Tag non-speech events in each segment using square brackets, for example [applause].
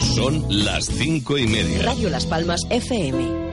Son las cinco y media. Radio Las Palmas FM.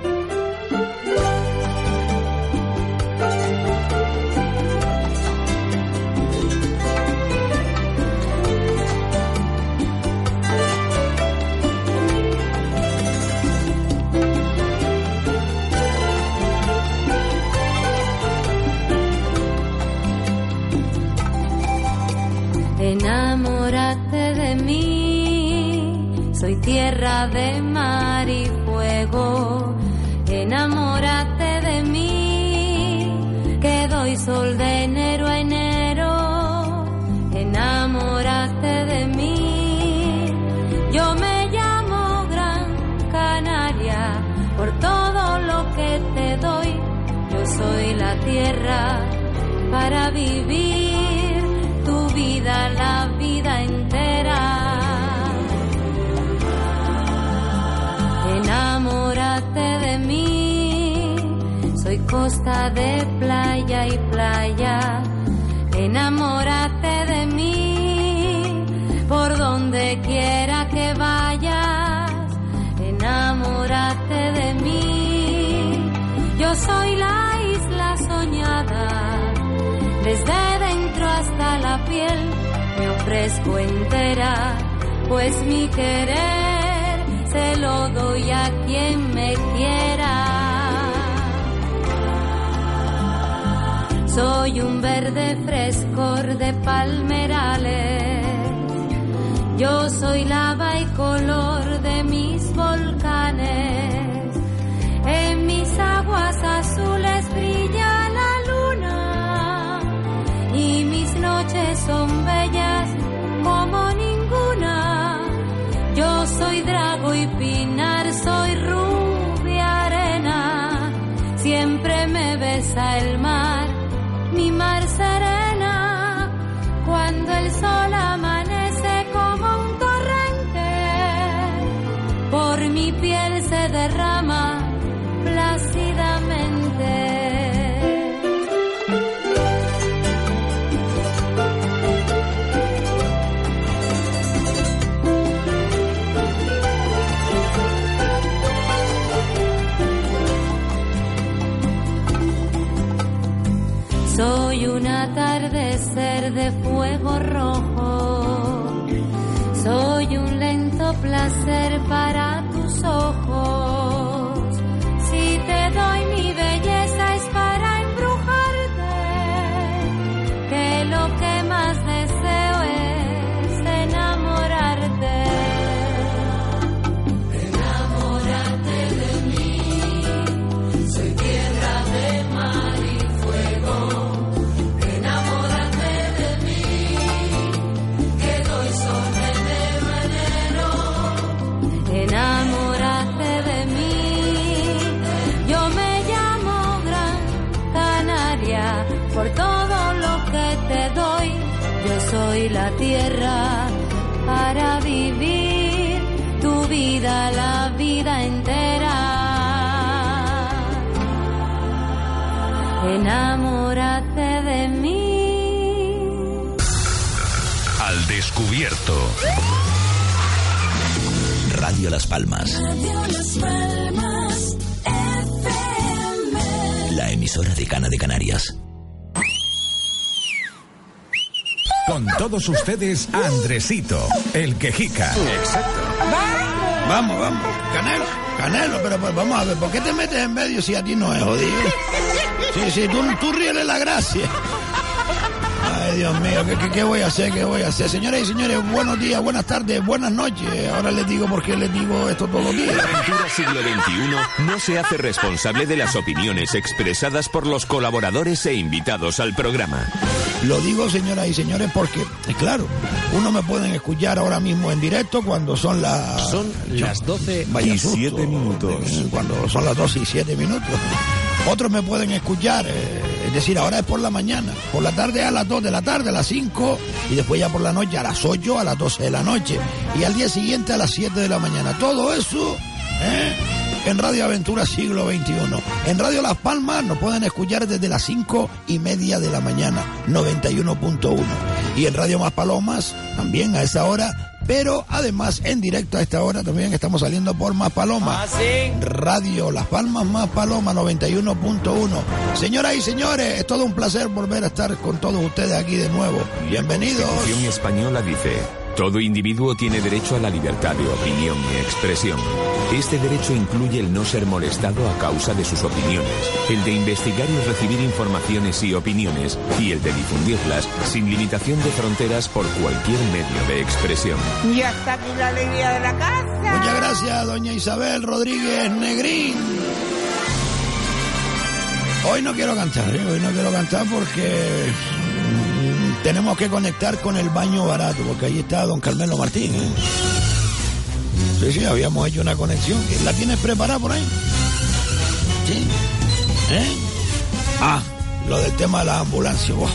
Tierra de mar y fuego. Enamórate de mí, que doy sol de enero a enero. Enamórate de mí, yo me llamo Gran Canaria por todo lo que te doy. Yo soy la tierra para vivir costa de playa y playa. Enamórate de mí, por donde quiera que vayas. Enamórate de mí, yo soy la isla soñada desde dentro hasta la piel me ofrezco entera, pues mi querer se lo doy a quien me quiera. Soy un verde frescor de palmerales, yo soy lava y color de mis volcanes, en mis aguas azules brilla la luna y mis noches son bellas como ninguna. Yo soy drago y pinar, soy rubia arena, siempre me besa el se derrama plácidamente. Soy un atardecer de fuego rojo. Soy un lento placer Las Palmas. La emisora de Cana de Canarias. Con todos ustedes, Andresito, el quejica. Exacto. Vamos, vamos. Canelo, Canelo, pero pues, vamos a ver, ¿por qué te metes en medio si a ti no es jodido? Sí, sí, tú, tú ríele la gracia. Ay, Dios mío, ¿qué, qué, qué voy a hacer? ¿Qué voy a hacer? Señoras y señores, buenos días, buenas tardes, buenas noches. Ahora les digo por qué les digo esto todos los días. Aventura Siglo XXI no se hace responsable de las opiniones expresadas por los colaboradores e invitados al programa. Lo digo, señoras y señores, porque, eh, claro, uno me pueden escuchar ahora mismo en directo cuando son las... Son las 12 Vaya y susto, 7 minutos. Cuando son las 12 y 7 minutos. Otros me pueden escuchar, eh, es decir, ahora es por la mañana. Por la tarde a las 2 de la tarde, a las 5. Y después ya por la noche a las 8, a las 12 de la noche. Y al día siguiente a las 7 de la mañana. Todo eso, ¿eh? En Radio Aventura Siglo XXI. En Radio Las Palmas nos pueden escuchar desde las 5 y media de la mañana, 91.1. Y en Radio Más Palomas, también a esa hora, pero además en directo a esta hora también estamos saliendo por Más Palomas. Radio Las Palmas Más Paloma 91.1. Señoras y señores, es todo un placer volver a estar con todos ustedes aquí de nuevo. Bienvenidos. La española dice, todo individuo tiene derecho a la libertad de opinión y expresión. Este derecho incluye el no ser molestado a causa de sus opiniones, el de investigar y recibir informaciones y opiniones, y el de difundirlas sin limitación de fronteras por cualquier medio de expresión. Y hasta aquí la alegría de la casa. Muchas gracias, doña Isabel Rodríguez Negrín. Hoy no quiero cantar, ¿eh? hoy no quiero cantar porque tenemos que conectar con el baño barato, porque ahí está don Carmelo Martín. ¿eh? Sí, sí, habíamos hecho una conexión. ¿La tienes preparada por ahí? Sí. ¿Eh? Ah, lo del tema de la ambulancia. buah.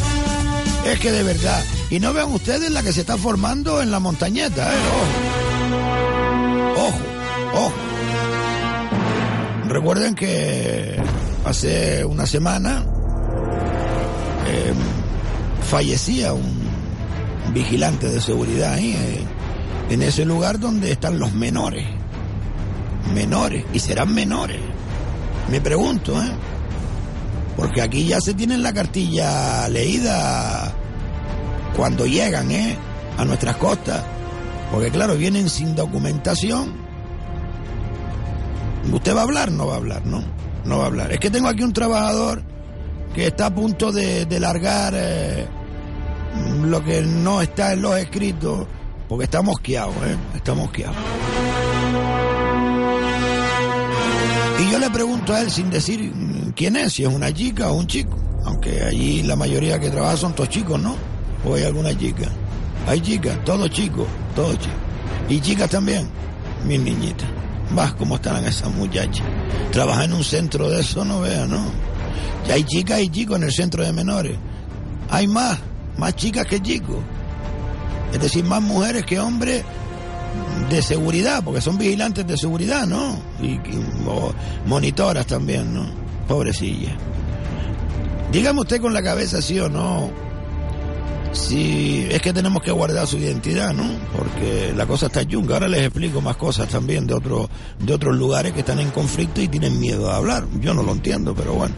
Es que de verdad. Y no vean ustedes la que se está formando en la montañeta, ¿eh? Ojo. Ojo, ojo. Recuerden que hace una semana fallecía un vigilante de seguridad ahí, eh, en ese lugar donde están los menores. Menores, y serán menores. Me pregunto, ¿eh? Porque aquí ya se tienen la cartilla leída cuando llegan, ¿eh? A nuestras costas. Porque claro, vienen sin documentación. ¿Usted va a hablar? No va a hablar, ¿no? No va a hablar. Es que tengo aquí un trabajador que está a punto de, largar eh, lo que no está en los escritos, porque está mosqueado, ¿eh? Está mosqueado. Y yo le pregunto a él sin decir quién es, si es una chica o un chico. Aunque allí la mayoría que trabaja son todos chicos, ¿no? O hay alguna chica. Hay chicas, todos chicos, todos chicos. Y chicas también, mis niñitas. Vas, cómo estarán esas muchachas. Trabajar en un centro de eso, no vean, ¿no? Ya hay chicas y chicos en el centro de menores. Hay más, más chicas que chicos. Es decir, más mujeres que hombres de seguridad, porque son vigilantes de seguridad, ¿no? Y, y- monitoras también, ¿no? Pobrecilla. Dígame usted con la cabeza sí o no, si es que tenemos que guardar su identidad, ¿no? Porque la cosa está chunga. Ahora les explico más cosas también de, otro, de otros lugares que están en conflicto y tienen miedo a hablar. Yo no lo entiendo, pero bueno.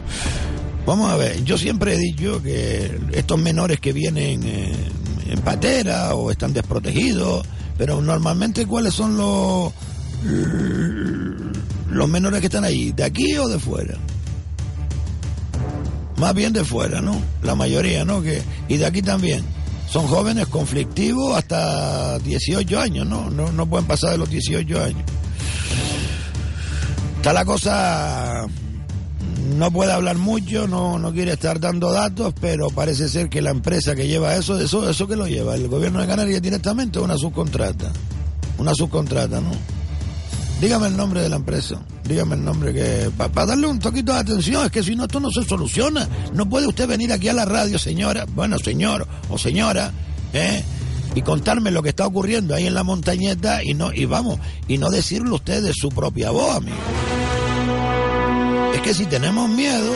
Vamos a ver, yo siempre he dicho que estos menores que vienen eh, en patera o están desprotegidos, pero normalmente cuáles son los los menores que están ahí, de aquí o de fuera. Más bien de fuera, ¿no? La mayoría, ¿no? Que y de aquí también. Son jóvenes conflictivos hasta 18 años, ¿no? No, no pueden pasar de los 18 años. Está la cosa no puede hablar mucho, no, no quiere estar dando datos, pero parece ser que la empresa que lleva eso, eso, eso que lo lleva, el gobierno de Canarias directamente, una subcontrata. Una subcontrata, ¿no? Dígame el nombre de la empresa, dígame el nombre que... Para darle un poquito de atención, es que si no, esto no se soluciona. No puede usted venir aquí a la radio, señora, bueno, señor o señora, ¿eh? Y contarme lo que está ocurriendo ahí en la montañeta y no, y vamos, y no decirlo usted de su propia voz, amigo. Que si tenemos miedo,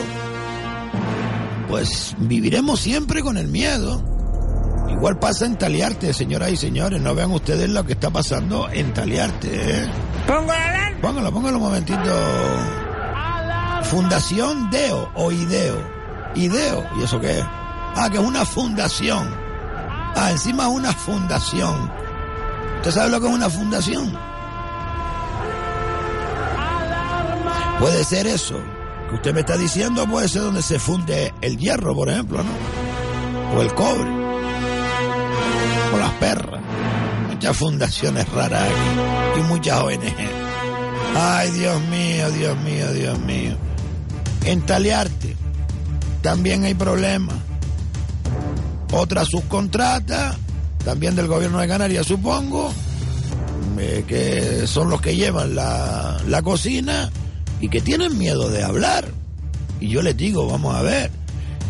pues viviremos siempre con el miedo. Igual pasa en Taliarte, señoras y señores. No vean ustedes lo que está pasando en Taliarte. ¿eh? Pongo la alarma. Póngalo, póngalo un momentito. Fundación Deo o Ideo. Ideo. ¿Y eso qué es? Ah, que es una fundación. Ah, encima es una fundación. ¿Usted sabe lo que es una fundación? Puede ser eso usted me está diciendo, puede ser donde se funde el hierro, por ejemplo, ¿no? O el cobre. como las perras. Muchas fundaciones raras aquí y muchas ONG. Ay, Dios mío, Dios mío, Dios mío. En Taliarte también hay problemas. Otra subcontrata, también del gobierno de Canarias, supongo, eh, que son los que llevan la, la cocina y que tienen miedo de hablar. Y yo les digo, vamos a ver,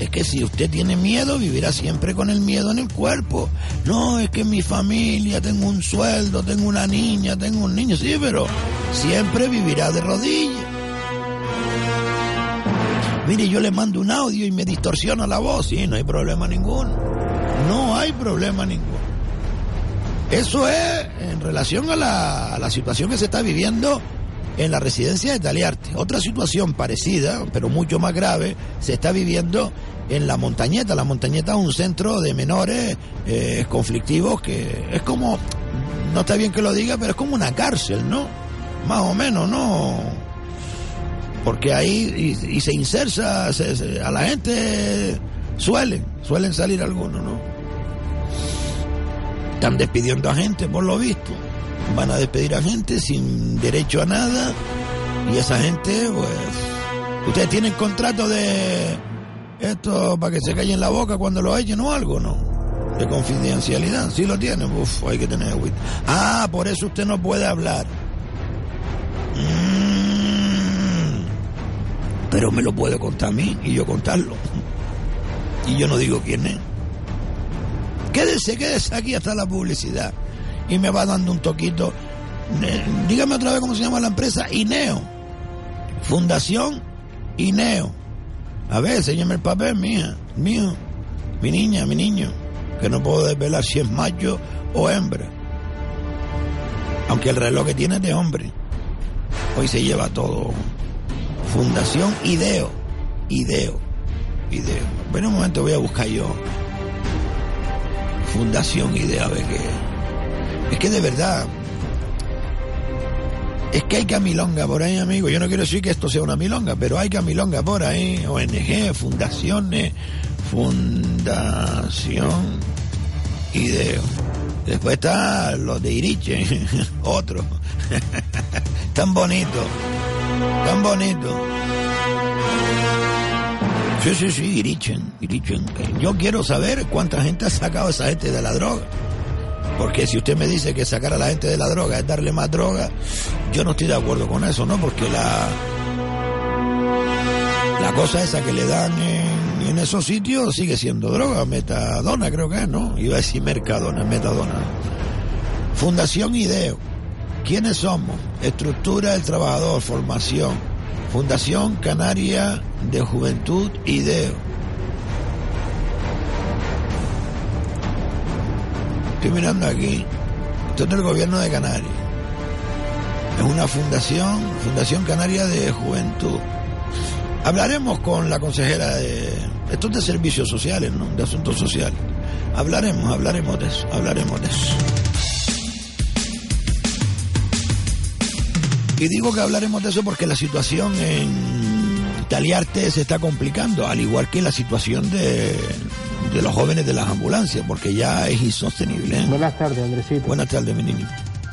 es que si usted tiene miedo, vivirá siempre con el miedo en el cuerpo. No, es que mi familia, tengo un sueldo, tengo una niña, tengo un niño, sí, pero siempre vivirá de rodillas. Mire, yo le mando un audio y me distorsiona la voz, sí, no hay problema ninguno. No hay problema ninguno. Eso es en relación a la, a la situación que se está viviendo en la residencia de Taliarte. Otra situación parecida, pero mucho más grave, se está viviendo en la montañeta. La montañeta es un centro de menores eh, conflictivos que es como, no está bien que lo diga, pero es como una cárcel, ¿no? Más o menos, ¿no? Porque ahí y, y se insersa se, a la gente, suelen, suelen salir algunos, ¿no? Están despidiendo a gente, por lo visto van a despedir a gente sin derecho a nada y esa gente pues ustedes tienen contrato de esto para que se callen la boca cuando lo echen o algo no de confidencialidad si lo tienen uf, hay que tener ah por eso usted no puede hablar. Mm, pero me lo puede contar a mí y yo contarlo. Y yo no digo quién es. Quédese quédese aquí hasta la publicidad y me va dando un toquito. Dígame otra vez cómo se llama la empresa. INEO. Fundación INEO. A ver, enséñame el papel, mía, mío, mi niña, mi niño, que no puedo desvelar si es macho o hembra. Aunque el reloj que tiene es de hombre. Hoy se lleva todo. Fundación IDEO. IDEO. IDEO. Bueno, un momento voy a buscar yo. Fundación IDEO, a ver qué es que de verdad, es que hay camilonga por ahí, amigo. Yo no quiero decir que esto sea una milonga, pero hay camilonga por ahí. ONG, fundaciones, fundación Ideo. Después está los de Iriche, [laughs] otro. [laughs] tan bonito, tan bonito. Sí, sí, sí, Irichen, Irichen. Yo quiero saber cuánta gente ha sacado a esa gente de la droga. Porque si usted me dice que sacar a la gente de la droga es darle más droga, yo no estoy de acuerdo con eso, ¿no? Porque la, la cosa esa que le dan en, en esos sitios sigue siendo droga, metadona creo que ¿no? Iba a decir mercadona, metadona. Fundación IDEO. ¿Quiénes somos? Estructura del trabajador, formación. Fundación Canaria de Juventud IDEO. Estoy mirando aquí. Esto es del gobierno de Canarias. Es una fundación, Fundación Canaria de Juventud. Hablaremos con la consejera de. Esto es de servicios sociales, ¿no? De asuntos sociales. Hablaremos, hablaremos de eso, hablaremos de eso. Y digo que hablaremos de eso porque la situación en Taliarte se está complicando, al igual que la situación de, de los jóvenes de las ambulancias, porque ya es insostenible. ¿eh? Buenas tardes, Andresito. Buenas tardes, mi niño.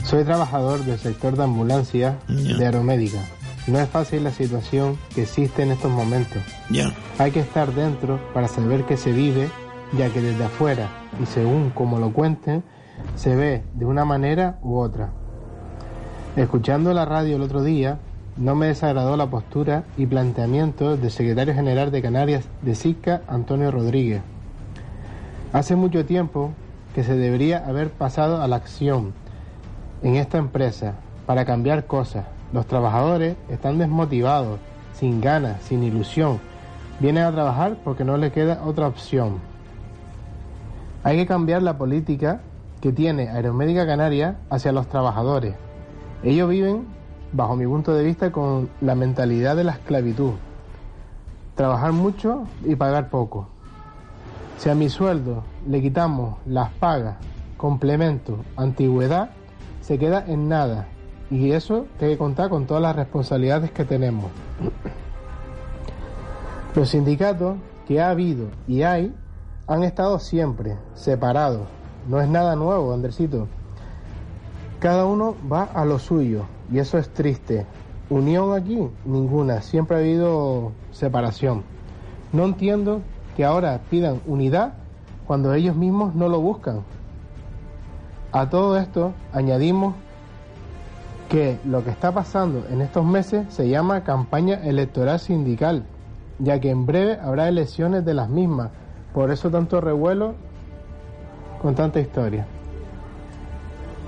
Soy trabajador del sector de ambulancia Ya. de aeromédica. No es fácil la situación que existe en estos momentos. Ya. Hay que estar dentro para saber que se vive, ya que desde afuera, y según como lo cuenten, se ve de una manera u otra. Escuchando la radio el otro día, no me desagradó la postura y planteamiento del secretario general de Canarias de SICA, Antonio Rodríguez. Hace mucho tiempo que se debería haber pasado a la acción en esta empresa para cambiar cosas. Los trabajadores están desmotivados, sin ganas, sin ilusión. Vienen a trabajar porque no les queda otra opción. Hay que cambiar la política que tiene Aeromédica Canaria hacia los trabajadores. Ellos viven, bajo mi punto de vista, con la mentalidad de la esclavitud. Trabajar mucho y pagar poco. Si a mi sueldo le quitamos las pagas, complemento, antigüedad, se queda en nada. Y eso hay que contar con todas las responsabilidades que tenemos. Los sindicatos que ha habido y hay han estado siempre separados, no es nada nuevo, Andresito. Cada uno va a lo suyo y eso es triste. Unión aquí, ninguna. Siempre ha habido separación. No entiendo que ahora pidan unidad cuando ellos mismos no lo buscan. A todo esto añadimos que lo que está pasando en estos meses se llama campaña electoral sindical, ya que en breve habrá elecciones de las mismas. Por eso tanto revuelo con tanta historia.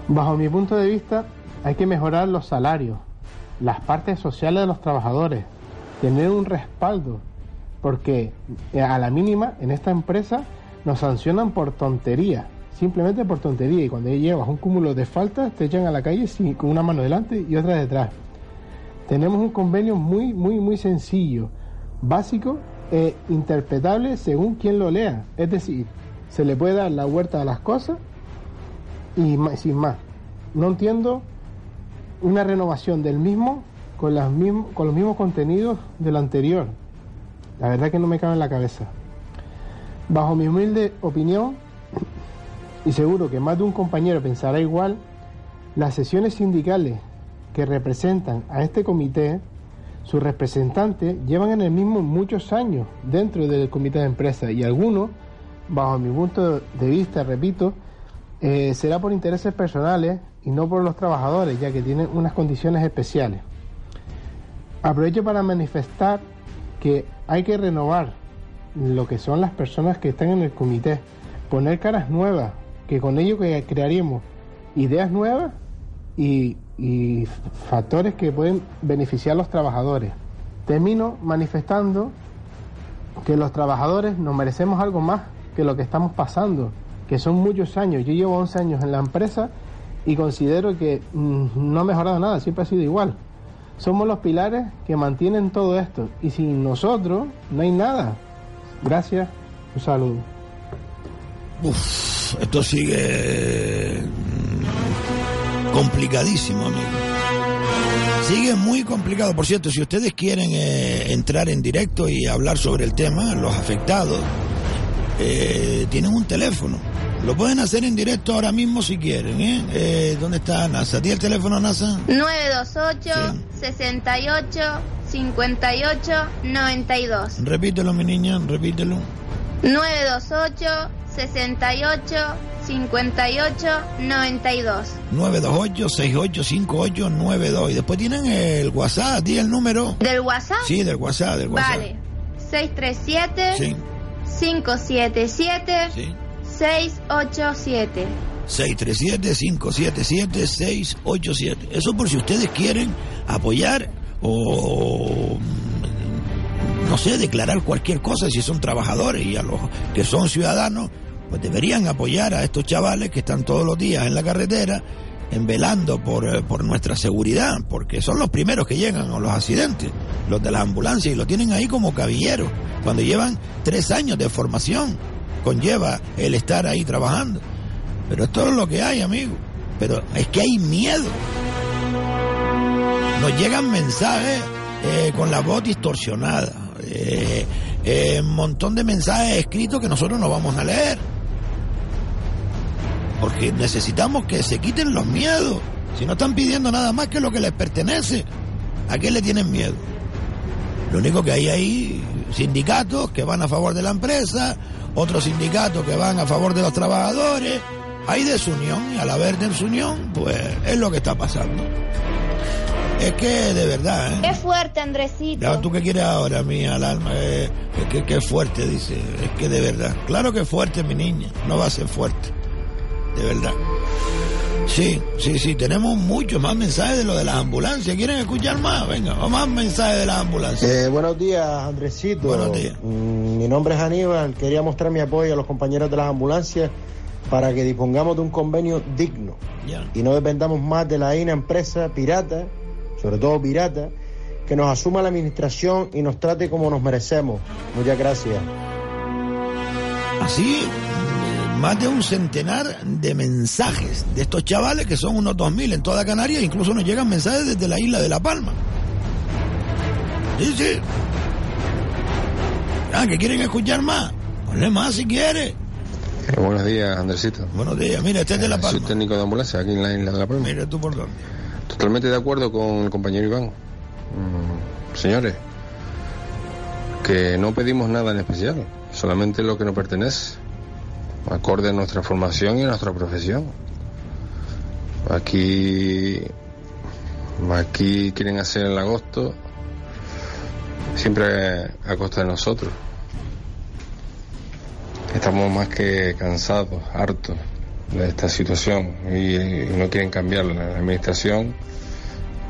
Bajo mi punto de vista, hay que mejorar los salarios, las partes sociales de los trabajadores, tener un respaldo, porque eh, a la mínima en esta empresa nos sancionan por tontería, simplemente por tontería, y cuando llevas un cúmulo de faltas te echan a la calle sin, con una mano delante y otra detrás. Tenemos un convenio muy, muy, muy sencillo, básico e interpretable según quien lo lea, es decir, se le puede dar la vuelta a las cosas y sin más. No entiendo una renovación del mismo con, las con los mismos contenidos del anterior. La verdad que no me cabe en la cabeza. Bajo mi humilde opinión, y seguro que más de un compañero pensará igual, las sesiones sindicales que representan a este comité, sus representantes llevan en el mismo muchos años dentro del comité de empresa y algunos, bajo mi punto de vista, repito, eh, será por intereses personales y no por los trabajadores, ya que tienen unas condiciones especiales. Aprovecho para manifestar que hay que renovar lo que son las personas que están en el comité, poner caras nuevas, que con ello que crearíamos ideas nuevas y, factores que pueden beneficiar a los trabajadores. Termino manifestando que los trabajadores nos merecemos algo más que lo que estamos pasando que son muchos años. Yo llevo 11 años en la empresa y considero que mm, no ha mejorado nada, siempre ha sido igual. Somos los pilares que mantienen todo esto y sin nosotros no hay nada. Gracias, un saludo. Uf, esto sigue mm, complicadísimo, amigo. Sigue muy complicado. Por cierto, si ustedes quieren eh, entrar en directo y hablar sobre el tema, los afectados, eh, tienen un teléfono. Lo pueden hacer en directo ahora mismo si quieren, ¿eh? eh dónde está NASA? ¿Tiene el teléfono NASA? 928 68 58 92. Repítelo, mi niña, repítelo. 928 68 58 92. 928 68 92. Y después tienen el WhatsApp, ¿tiene el número? ¿Del WhatsApp? Sí, del WhatsApp, del WhatsApp. Vale. 637 sí. 577 sí. 687. 637-577-687. Eso por si ustedes quieren apoyar o, no sé, declarar cualquier cosa si son trabajadores y a los que son ciudadanos, pues deberían apoyar a estos chavales que están todos los días en la carretera en velando por, eh, por nuestra seguridad, porque son los primeros que llegan a los accidentes, los de las ambulancias, y lo tienen ahí como caballero cuando llevan tres años de formación, conlleva el estar ahí trabajando. Pero esto es lo que hay, amigo. Pero es que hay miedo. Nos llegan mensajes eh, con la voz distorsionada, eh, un montón de mensajes escritos que nosotros no vamos a leer porque necesitamos que se quiten los miedos. Si no están pidiendo nada más que lo que les pertenece, ¿a qué le tienen miedo? Lo único que hay ahí, sindicatos que van a favor de la empresa, otros sindicatos que van a favor de los trabajadores. Hay desunión y al haber desunión, pues es lo que está pasando. Es que de verdad, ¿eh? Qué fuerte, Andresito. ¿Tú qué quieres ahora, mía, al alma? Eh, que, que fuerte, dice. Es que de verdad. Claro que fuerte, mi niña. No va a ser fuerte de verdad. Sí, sí, sí, tenemos muchos más mensajes de lo de las ambulancias. ¿Quieren escuchar más? Venga, más mensajes de las ambulancias. Eh, buenos días, Andresito. Buenos días. Mm, mi nombre es Aníbal. Quería mostrar mi apoyo a los compañeros de las ambulancias para que dispongamos de un convenio digno y no dependamos más de la INA empresa pirata, sobre todo pirata, que nos asuma la administración y nos trate como nos merecemos. Muchas gracias. Así más de un centenar de mensajes de estos chavales, que son unos 2.000 en toda Canarias, incluso nos llegan mensajes desde la isla de La Palma. Sí, sí. Ah, que quieren escuchar más. Ponle más si quiere. buenos días, Andresito. Buenos días. Mira, este es de La Palma. Soy técnico de ambulancia aquí en la isla de La Palma. Mira, tú por dónde. Totalmente de acuerdo con el compañero Iván. Mm, señores, que no pedimos nada en especial, solamente lo que nos pertenece, acorde a nuestra formación y a nuestra profesión. Aquí, aquí quieren hacer el agosto, siempre a costa de nosotros. Estamos más que cansados, hartos de esta situación y, y no quieren cambiarla. La administración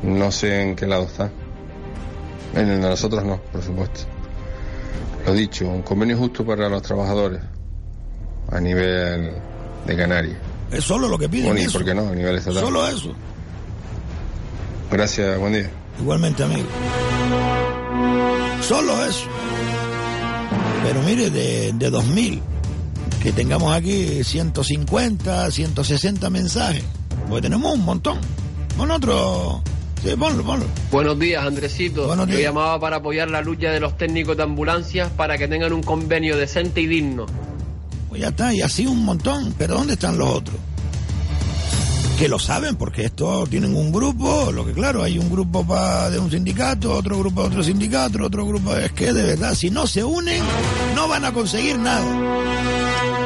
no sé en qué lado está. En el de nosotros no, por supuesto. Lo dicho, un convenio justo para los trabajadores a nivel de Canarias. Es solo lo que piden. Bueno, ¿y eso. por qué no? A nivel estatal. Solo eso. Gracias, buen día. Igualmente, amigo. Solo eso. Pero mire, de, de 2000, que tengamos aquí 150, 160 mensajes, porque tenemos un montón. Pon otro. Sí, ponlo, ponlo. Buenos días, Andresito. Buenos días. Yo llamaba para apoyar la lucha de los técnicos de ambulancias para que tengan un convenio decente y digno. Pues ya está, y así un montón. Pero ¿dónde están los otros? Que lo saben, porque estos tienen un grupo, lo que claro, hay un grupo pa- de un sindicato, otro grupo de otro sindicato, otro grupo... Es que de verdad, si no se unen, no van a conseguir nada.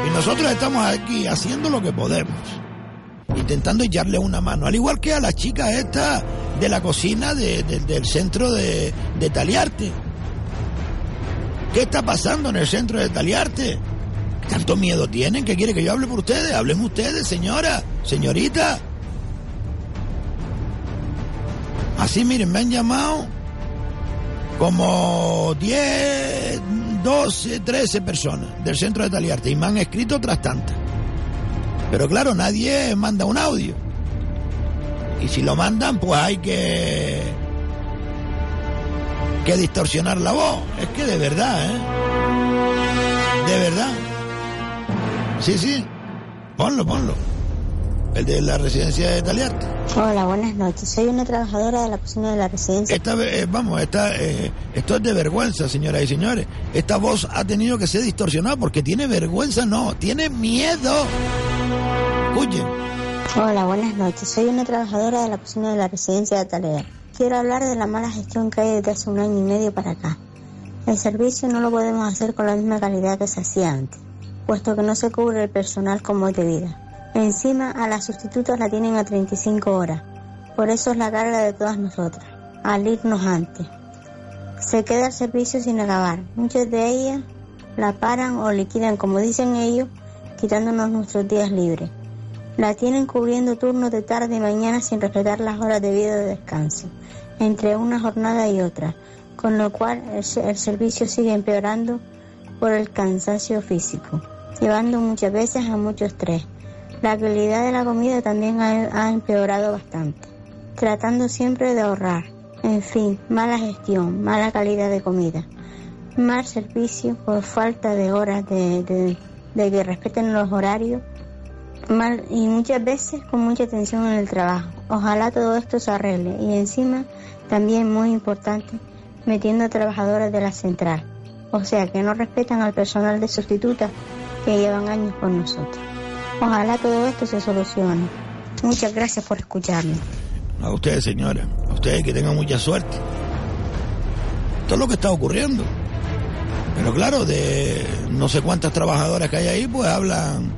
Y nosotros estamos aquí haciendo lo que podemos. Intentando echarle una mano. Al igual que a las chicas estas de la cocina de- de- del centro de, de Taliarte. ¿Qué está pasando en el centro de Taliarte? ¿Tanto miedo tienen? ¿Qué quiere que yo hable por ustedes? Hablen ustedes, señora, señorita. Así, miren, me han llamado como 10, 12, 13 personas del centro de Taliarte y me han escrito otras tantas. Pero claro, nadie manda un audio. Y si lo mandan, pues hay que que distorsionar la voz. Es que de verdad, ¿eh? De verdad. Sí, sí. Ponlo, ponlo. El de la residencia de Taliarte. Hola, buenas noches. Soy una trabajadora de la cocina de la residencia. Esta vez, eh, vamos, esta, eh, esto es de vergüenza, señoras y señores. Esta voz ha tenido que ser distorsionada porque tiene vergüenza, no, tiene miedo. Escuchen. Hola, buenas noches. Soy una trabajadora de la cocina de la residencia de Talea. Quiero hablar de la mala gestión que hay desde hace un año y medio para acá. El servicio no lo podemos hacer con la misma calidad que se hacía antes, puesto que no se cubre el personal como es debida. Encima, a las sustitutas la tienen a 35 horas. Por eso es la carga de todas nosotras, al irnos antes. Se queda el servicio sin acabar. Muchas de ellas la paran o liquidan, como dicen ellos, quitándonos nuestros días libres. La tienen cubriendo turnos de tarde y mañana sin respetar las horas de vida de descanso, entre una jornada y otra, con lo cual el, el servicio sigue empeorando por el cansancio físico, llevando muchas veces a mucho estrés. La calidad de la comida también ha, empeorado bastante, tratando siempre de ahorrar. En fin, mala gestión, mala calidad de comida, mal servicio por falta de horas de, que respeten los horarios mal y muchas veces con mucha tensión en el trabajo. Ojalá todo esto se arregle y encima también muy importante metiendo a trabajadoras de la central, o sea que no respetan al personal de sustituta que llevan años con nosotros. Ojalá todo esto se solucione. Muchas gracias por escucharme. A ustedes, señora, a ustedes que tengan mucha suerte. Esto es lo que está ocurriendo. Pero claro, de no sé cuántas trabajadoras que hay ahí, pues hablan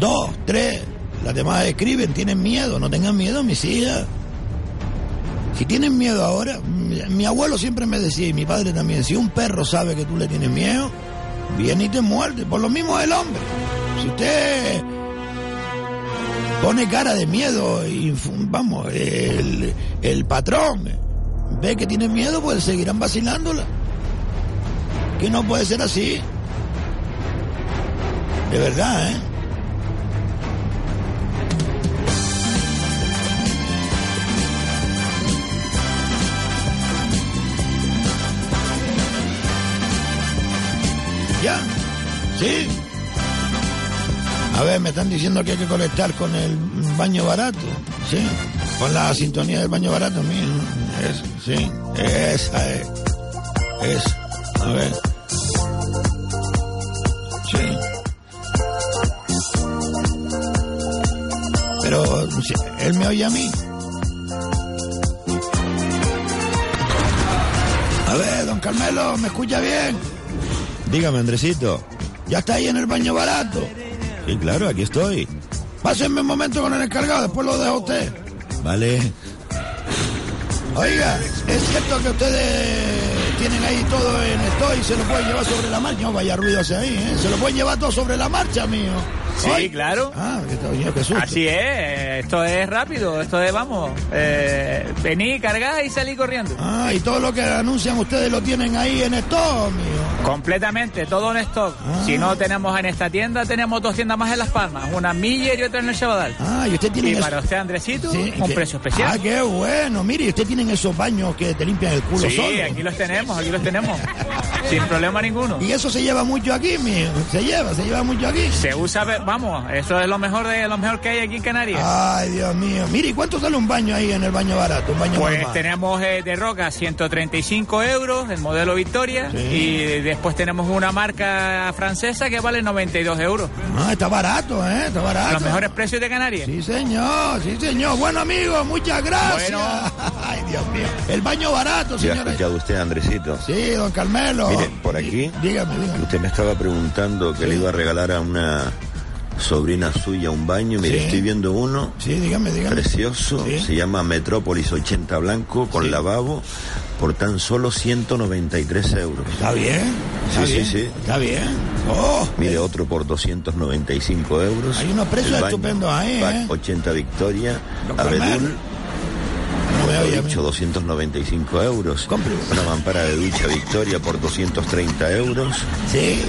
dos, tres. Las demás escriben, tienen miedo, no tengan miedo, mis hijas. Si tienen miedo ahora, mi, mi abuelo siempre me decía, y mi padre también, si un perro sabe que tú le tienes miedo, viene y te muerde. Por lo mismo el hombre. Si usted pone cara de miedo y vamos, el, el patrón ve que tiene miedo, pues seguirán vacilándola. Que no puede ser así. De verdad, ¿eh? ¿Ya? ¿Sí? A ver, me están diciendo que hay que conectar con el baño barato, ¿sí? Con la sintonía del baño barato, mío. Es, sí, esa es. Es, a ver. Sí. Pero, ¿él me oye a mí? A ver, don Carmelo, ¿me escucha bien? Dígame, Andresito. ¿Ya está ahí en el baño barato? Sí, claro, aquí estoy. Pásenme un momento con el encargado, después lo dejo usted. Vale. Oiga, ¿es cierto que ustedes tienen ahí todo en esto y se lo pueden llevar sobre la marcha? No vaya ruido hacia ahí, ¿eh? Se lo pueden llevar todo sobre la marcha, mío. Sí, claro. Ah, qué, susto. Así es, esto es rápido, esto es, vamos, eh, vení, cargar y salí corriendo. Ah, y todo lo que anuncian ustedes lo tienen ahí en stock, mío. Completamente, todo en stock. Ah. Si no tenemos en esta tienda, tenemos dos tiendas más en Las Palmas, una Miller y otra en el Chabadal. Ah, y usted tiene... Y para usted, Andresito, un precio especial. Ah, qué bueno. Mire, y usted tienen esos baños que te limpian el culo sí, aquí los tenemos, aquí los tenemos. Sin problema ninguno. Y eso se lleva mucho aquí, mío. Se lleva, se lleva mucho aquí. Se usa, vamos, eso es lo mejor de lo mejor que hay aquí en Canarias. Ay, Dios mío. Mire, ¿y cuánto sale un baño ahí en el baño barato? Un baño pues tenemos eh, de roca 135 euros, el modelo Victoria. Y después tenemos una marca francesa que vale 92 euros. Ah, está barato, ¿eh? Está barato. los mejores precios de Canarias. Sí, señor, sí, señor. Bueno, amigo, muchas gracias. Bueno. [laughs] Ay, Dios mío. El baño barato, señor. ¿Ya ha escuchado usted, Sí, don Carmelo. Mire, por aquí. Dígame, dígame. Usted me estaba preguntando que le iba a regalar a una sobrina suya un baño. Mire, estoy viendo uno. Sí, dígame, dígame. Precioso. Se llama Metrópolis 80 Blanco con lavabo por tan solo 193 euros. Está bien. sí, sí, sí. Está bien. Oh, Mire, otro por 295 euros. Hay unos precios estupendos ahí. ¿eh? 80 Victoria, Abedul. No dicho 295 euros. Compre. Una mampara de ducha Victoria por 230 euros. Sí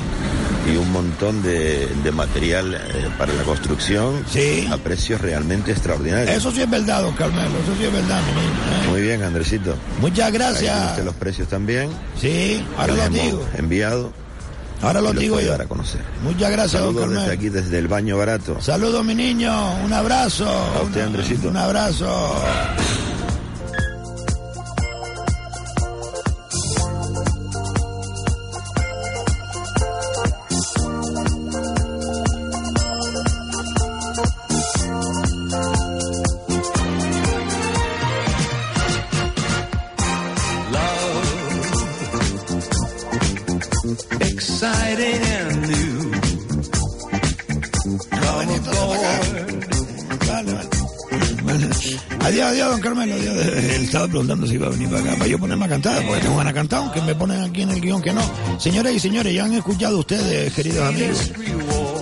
y un montón de, material eh, para la construcción sí. a precios realmente extraordinarios. Eso sí es verdad, don Carmelo, eso sí es verdad, mi niño. ¿eh? Muy bien, Andresito. Muchas gracias. los precios también. Sí, ahora lo digo. Enviado. Ahora lo digo yo. a conocer. Muchas gracias, Saludos don desde aquí, desde el baño barato. Saludos, mi niño. Un abrazo. A usted, Andresito. Un abrazo. Estaba preguntando si iba a venir para acá, para yo ponerme a cantar, porque tengo ganas de cantar, aunque me ponen aquí en el guion que no. Señoras y señores, ya han escuchado ustedes, queridos amigos.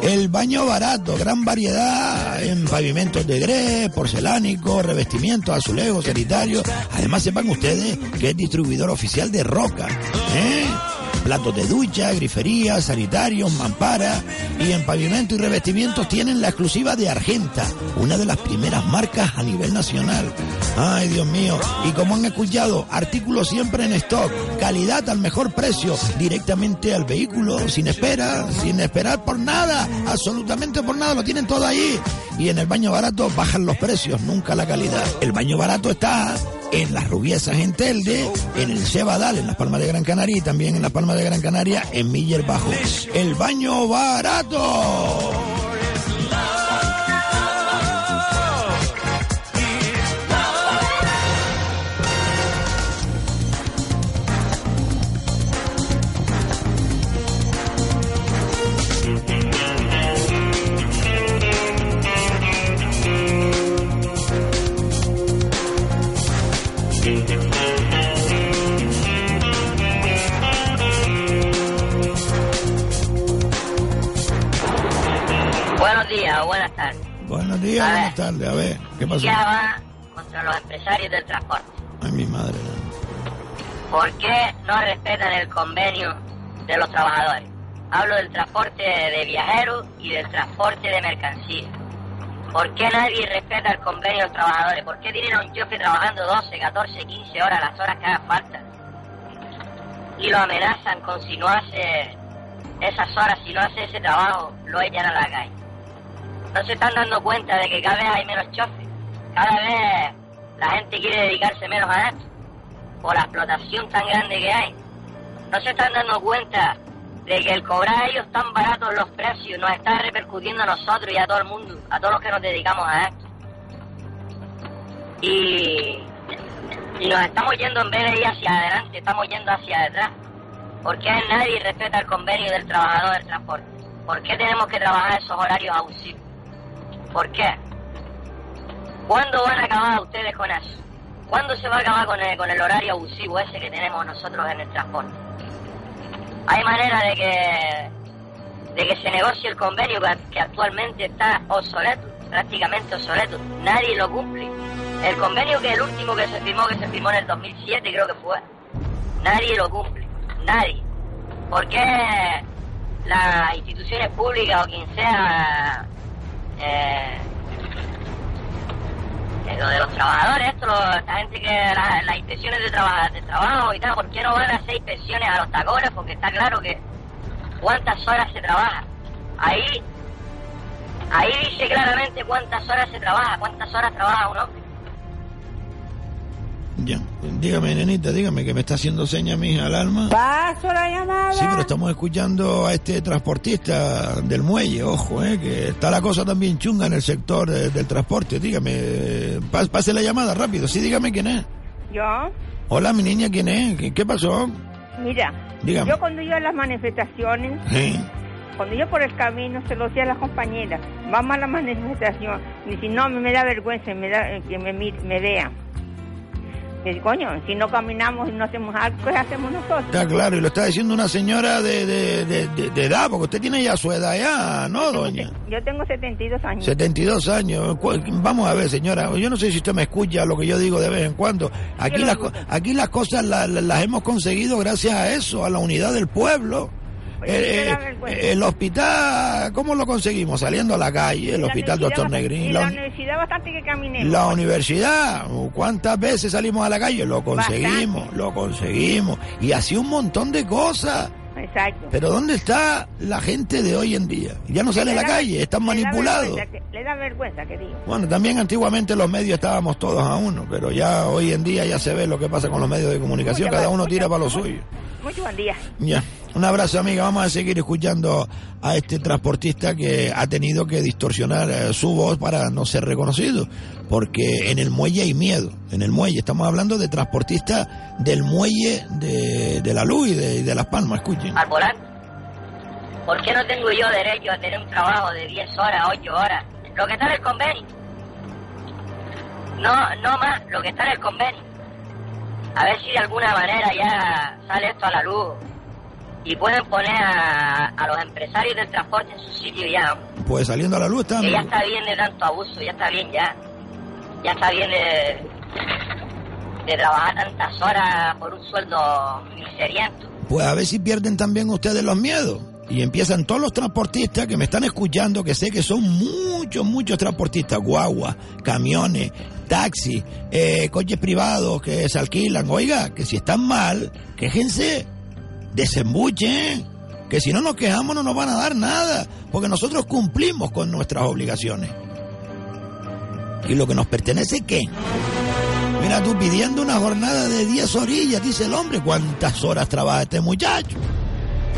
El baño barato, gran variedad en pavimentos de grés, porcelánico, revestimientos, azulejos, sanitarios. Además, sepan ustedes que es distribuidor oficial de Roca. ¿eh? Platos de ducha, grifería, sanitarios, mampara y en pavimento y revestimientos tienen la exclusiva de Argenta, una de las primeras marcas a nivel nacional. Ay, Dios mío. Y como han escuchado, artículos siempre en stock, calidad al mejor precio, directamente al vehículo, sin espera, sin esperar por nada, absolutamente por nada, lo tienen todo ahí. Y en el baño barato bajan los precios, nunca la calidad. El baño barato está en las Rubiesas en Telde, en el Cebadal, en las Palmas de Gran Canaria y también en las Palmas de Gran Canaria en Miller Bajo. El baño barato. Buenos días, buenas tardes. A ver, ¿qué pasó? Ya va contra los empresarios del transporte. Ay, mi madre. ¿Por qué no respetan el convenio de los trabajadores? Hablo del transporte de viajeros y del transporte de mercancías. ¿Por qué nadie respeta el convenio de los trabajadores? ¿Por qué tienen a un chofer trabajando 12, 14, 15 horas, las horas que haga falta? Y lo amenazan con si no hace esas horas, si no hace ese trabajo, lo echan a la calle no se están dando cuenta de que cada vez hay menos choferes, cada vez la gente quiere dedicarse menos a esto, por la explotación tan grande que hay. No se están dando cuenta de que el cobrar a ellos tan baratos los precios nos está repercutiendo a nosotros y a todo el mundo, a todos los que nos dedicamos a esto. y, y nos estamos yendo en vez de ir hacia adelante, estamos yendo hacia atrás. ¿Por qué nadie respeta el convenio del trabajador del transporte? ¿Por qué tenemos que trabajar esos horarios abusivos? ¿Por qué? ¿Cuándo van a acabar ustedes con eso? ¿Cuándo se va a acabar con el, con el horario abusivo ese que tenemos nosotros en el transporte? Hay manera de que de que se negocie el convenio que actualmente está obsoleto, prácticamente obsoleto. Nadie lo cumple. El convenio que el último que se firmó, que se firmó en el 2007 creo que fue, nadie lo cumple. Nadie. ¿Por qué las instituciones públicas o quien sea eh, eh, lo de los trabajadores, esto, la gente que las inspecciones de, trabajo de trabajo y tal, ¿por qué no van a hacer inspecciones a los tacones? Porque está claro que cuántas horas se trabaja. Ahí, ahí dice claramente cuántas horas se trabaja, cuántas horas trabaja un hombre. Ya, dígame, nenita, dígame que me está haciendo seña mi al alma. Paso la llamada. Sí, pero estamos escuchando a este transportista del muelle, ojo, eh, que está la cosa también chunga en el sector del transporte. Dígame, pase la llamada rápido, sí, dígame quién es. ¿Yo? Hola, mi niña, ¿quién es? ¿Qué, pasó? Mira, yo cuando iba a las manifestaciones, cuando yo por el camino se lo decía a las compañeras, vamos a la manifestación, y si no, me da vergüenza me da, eh, que me, me vean coño, si no caminamos y no hacemos algo, ¿qué hacemos nosotros? Está claro, y lo está diciendo una señora de, de, de, edad, porque usted tiene ya su edad ya, ¿no, doña? Yo tengo 72 años. 72 años. Vamos a ver, señora, yo no sé si usted me escucha lo que yo digo de vez en cuando. Aquí, las, aquí las cosas las hemos conseguido gracias a eso, a la unidad del pueblo. Eh, eh, el hospital, ¿cómo lo conseguimos? Saliendo a la calle, el hospital Doctor Negrín. La, universidad bastante que caminemos. La universidad, ¿cuántas veces salimos a la calle? Lo conseguimos, lo conseguimos. Y así un montón de cosas. Exacto. Pero ¿dónde está la gente de hoy en día? Ya no sale a la calle, están manipulados. le da vergüenza, que digo. Bueno, también antiguamente los medios estábamos todos a uno, pero ya hoy en día ya se ve lo que pasa con los medios de comunicación, cada uno tira para lo suyo. Muy buen día. Ya. Un abrazo, amiga. Vamos a seguir escuchando a este transportista que ha tenido que distorsionar eh, su voz para no ser reconocido. Porque en el muelle hay miedo. En el muelle. Estamos hablando de transportista del muelle de, la luz y de, Las Palmas. Escuchen. Al ¿Por qué no tengo yo derecho a tener un trabajo de 10 horas, 8 horas? Lo que está en el convenio. No, no más, lo que está en el convenio. A ver si de alguna manera ya sale esto a la luz y pueden poner a, los empresarios del transporte en su sitio ya. Pues saliendo a la luz está. Que ya está bien de tanto abuso, ya está bien ya. Ya está bien de, de trabajar tantas horas por un sueldo miseriento. Pues a ver si pierden también ustedes los miedos. Y empiezan todos los transportistas que me están escuchando, que sé que son muchos, muchos transportistas, guagua, camiones, taxis, eh, coches privados que se alquilan. Oiga, que si están mal, quéjense desembuchen, que si no nos quejamos no nos van a dar nada, porque nosotros cumplimos con nuestras obligaciones. ¿Y lo que nos pertenece qué? Mira tú pidiendo una jornada de 10 orillas, dice el hombre, ¿cuántas horas trabaja este muchacho?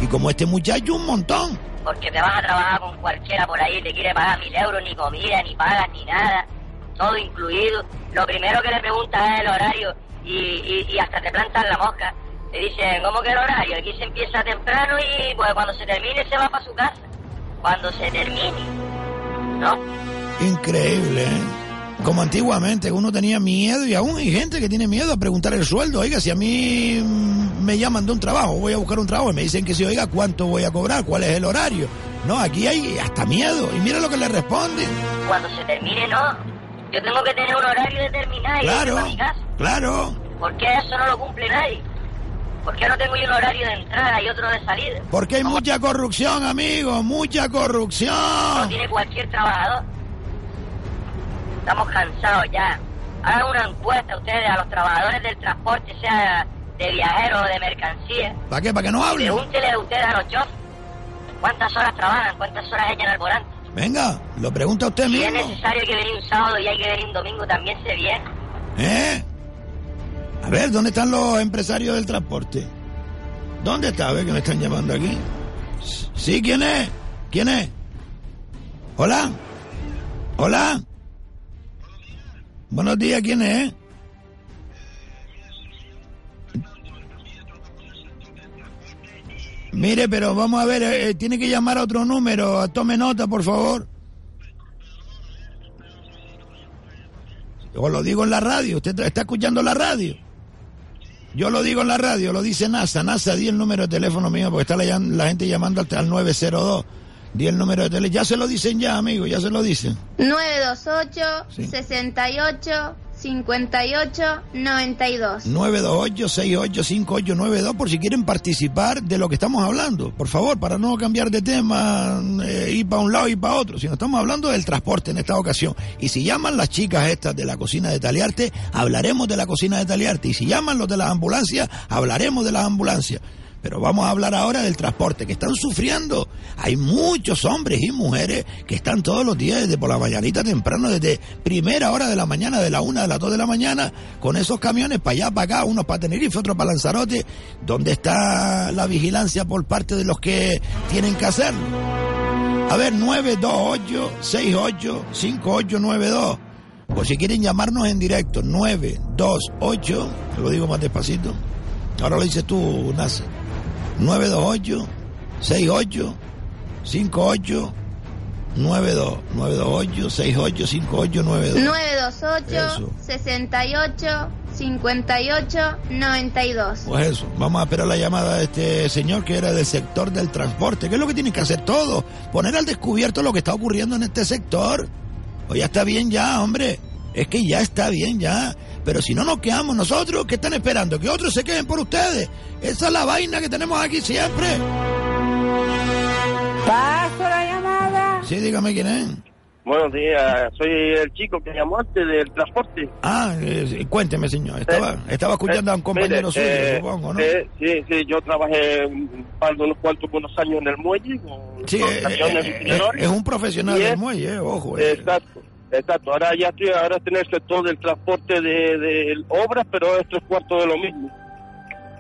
Y como este muchacho, un montón. Porque te vas a trabajar con cualquiera por ahí, te quiere pagar mil euros, ni comida, ni pagas, ni nada, todo incluido. Lo primero que le preguntas es el horario y, y hasta te plantan la mosca. Le dicen, ¿cómo que el horario? Aquí se empieza temprano y pues cuando se termine se va para su casa. Cuando se termine. ¿No? Increíble, ¿eh? Como antiguamente, uno tenía miedo y aún hay gente que tiene miedo a preguntar el sueldo. Oiga, si a mí mm, me llaman de un trabajo, voy a buscar un trabajo y me dicen que si, oiga, ¿cuánto voy a cobrar? ¿Cuál es el horario? No, aquí hay hasta miedo. Y mira lo que le responden. Cuando se termine, no. Yo tengo que tener un horario determinado. Claro, y claro. Porque eso no lo cumple nadie. ¿Por qué no tengo yo un horario de entrada y otro de salida? Porque hay mucha corrupción, amigo, mucha corrupción. No tiene cualquier trabajador. Estamos cansados ya. Hagan una encuesta ustedes a los trabajadores del transporte, sea de viajeros o de mercancía. ¿Para qué? ¿Para que no hablen? Pregúntele a ustedes a los choferes cuántas horas trabajan, cuántas horas echan al volante. Venga, lo pregunta usted mismo. Si es necesario que venir un sábado y hay que venir un domingo, también se viene. ¿Eh? A ver, ¿dónde están los empresarios del transporte? ¿Dónde está? A ver que me están llamando aquí. ¿Sí? ¿Quién es? ¿Quién es? ¿Hola? ¿Hola? Buenos días, ¿quién es? Mire, pero vamos a ver, eh, tiene que llamar a otro número. Tome nota, por favor. Yo lo digo en la radio. Usted está escuchando la radio. Yo lo digo en la radio, lo dice NASA. NASA, di el número de teléfono mío porque está la, la gente llamando al, al 902. Di el número de teléfono. Ya se lo dicen ya, amigo, ya se lo dicen. 928 68 58 92. 928-685892 por si quieren participar de lo que estamos hablando. Por favor, para no cambiar de tema, eh, ir para un lado y para otro, sino estamos hablando del transporte en esta ocasión. Y si llaman las chicas estas de la cocina de Taliarte, hablaremos de la cocina de Taliarte. Y si llaman los de las ambulancias, hablaremos de las ambulancias. Pero vamos a hablar ahora del transporte, que están sufriendo. Hay muchos hombres y mujeres que están todos los días desde por la mañanita temprano, desde primera hora de la mañana, de la una, de las dos de la mañana, con esos camiones para allá, para acá, unos para Tenerife, otros para Lanzarote, donde está la vigilancia por parte de los que tienen que hacerlo. A ver, 928-68-5892. Pues si quieren llamarnos en directo, 928, te lo digo más despacito. Ahora lo dices tú, Nasa. 928 68 58 92 928 68 58 92 928 68 58 92 Pues eso, vamos a esperar la llamada de este señor que era del sector del transporte. ¿Qué es lo que tienen que hacer todos? Poner al descubierto lo que está ocurriendo en este sector. O ya está bien ya, hombre. Es que ya está bien ya. Pero si no nos quedamos nosotros, ¿qué están esperando? Que otros se queden por ustedes. Esa es la vaina que tenemos aquí siempre. Paso la llamada. Sí, dígame quién es. Buenos días, soy el chico que llamó antes del transporte. Ah, eh, cuénteme, señor. Estaba, Eh, estaba escuchando eh, a un compañero mire, suyo, eh, supongo, ¿no? eh, sí, sí, yo trabajé un par de unos cuantos buenos años en el muelle con Sí, con eh, camiones eh, menores. es un profesional Y del es- muelle, eh, ojo. eh. Exacto, exacto. Ahora ya estoy, ahora estoy en el sector del transporte de, de obras, pero es tres cuartos de lo mismo.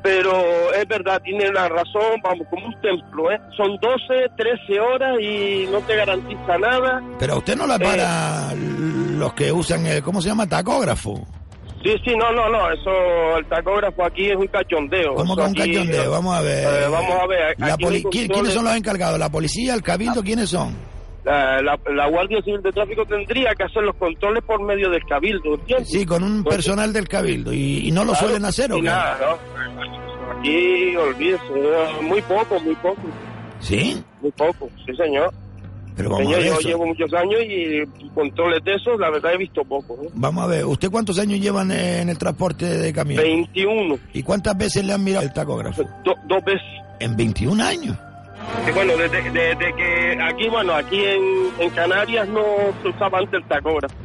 Pero es verdad, tiene la razón, vamos, como un templo, ¿eh? Son 12, 13 horas y no te garantiza nada. Pero a usted no la Eh, para los que usan, el, ¿cómo se llama? Tacógrafo. Sí, sí, no, no, no, eso, el tacógrafo aquí es un cachondeo. ¿Cómo que un aquí, cachondeo? Vamos a ver. eh, vamos a ver. La aquí no hay poli- ¿quién- controles. ¿Quiénes son los encargados? ¿La policía, el cabildo? ¿Quiénes son? La, la, la Guardia Civil de Tráfico tendría que hacer los controles por medio del cabildo, ¿entiendes? Sí, con un personal del cabildo. ¿Y, y no lo Claro, suelen hacer o qué? nada, ¿no? Aquí, olvídese, muy poco, muy poco, ¿Sí? muy poco, sí señor. Pero vamos Señor, a ver. yo eso. llevo muchos años y controles de esos, la verdad he visto poco. ¿no? Vamos a ver. ¿Usted cuántos años llevan en el transporte de camión? 21, ¿Y cuántas veces le han mirado el tacógrafo? do- dos veces. En 21 años. Bueno, desde, desde que aquí, bueno, aquí en, en Canarias no se usaba antes el tacógrafo.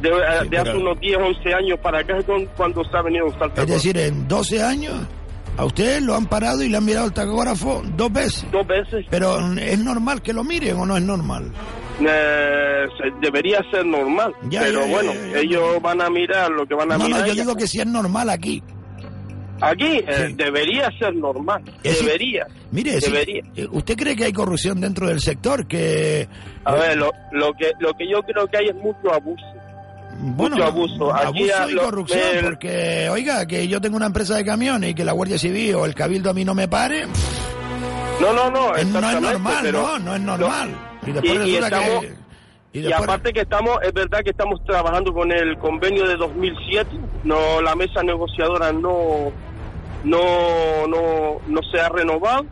De, de hace unos 10, 11 años para acá es cuando se ha venido a usar el Es tacógrafo. decir, en 12 años a usted lo han parado y le han mirado el tacógrafo dos veces. Dos veces. Pero ¿es normal que lo miren o no es normal? Eh, debería ser normal. Ya, pero ya, ya, bueno, ellos van a mirar lo que van a No, mirar. no, yo digo que si es normal aquí. Aquí eh, debería ser normal. Decir, debería. Mire, debería. eh, ¿usted cree que hay corrupción dentro del sector? Que, A ver, lo, lo que lo que yo creo que hay es mucho abuso. bueno, mucho abuso. Aquí abuso y lo- corrupción, el- porque, oiga, que yo tengo una empresa de camiones y que la Guardia Civil o el Cabildo a mí no me pare, No, no, no. es- no es normal, pero- no, no es normal. y después y- y estamos- que... Y, después- aparte que estamos, es verdad que estamos trabajando con el convenio de 2007, no la mesa negociadora no no no no se ha renovado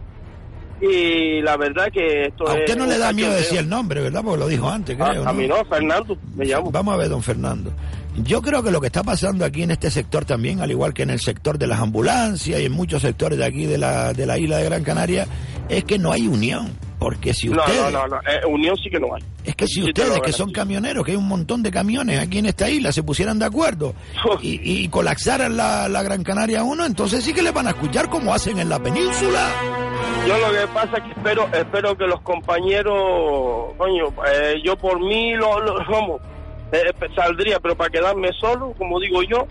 y la verdad que esto A es usted no le da miedo decir el nombre, ¿verdad? Porque lo dijo antes, A- creo. a mí no, Fernando, me llamo. Vamos a ver, don Fernando. Yo creo que lo que está pasando aquí en este sector también, al igual que en el sector de las ambulancias y en muchos sectores de aquí de la, de la isla de Gran Canaria, es que no hay unión. Porque si No, ustedes, no, no, no, eh, unión sí que no hay. es que si Sí ustedes que son camioneros, que hay un montón de camiones aquí en esta isla, se pusieran de acuerdo [laughs] y, y colapsaran la, la Gran Canaria 1, entonces sí que les van a escuchar como hacen en la península. Yo lo que pasa es que espero, espero que los compañeros, coño, eh, yo por mí lo, lo- [laughs] vamos, eh, saldría, pero para quedarme solo, como digo yo,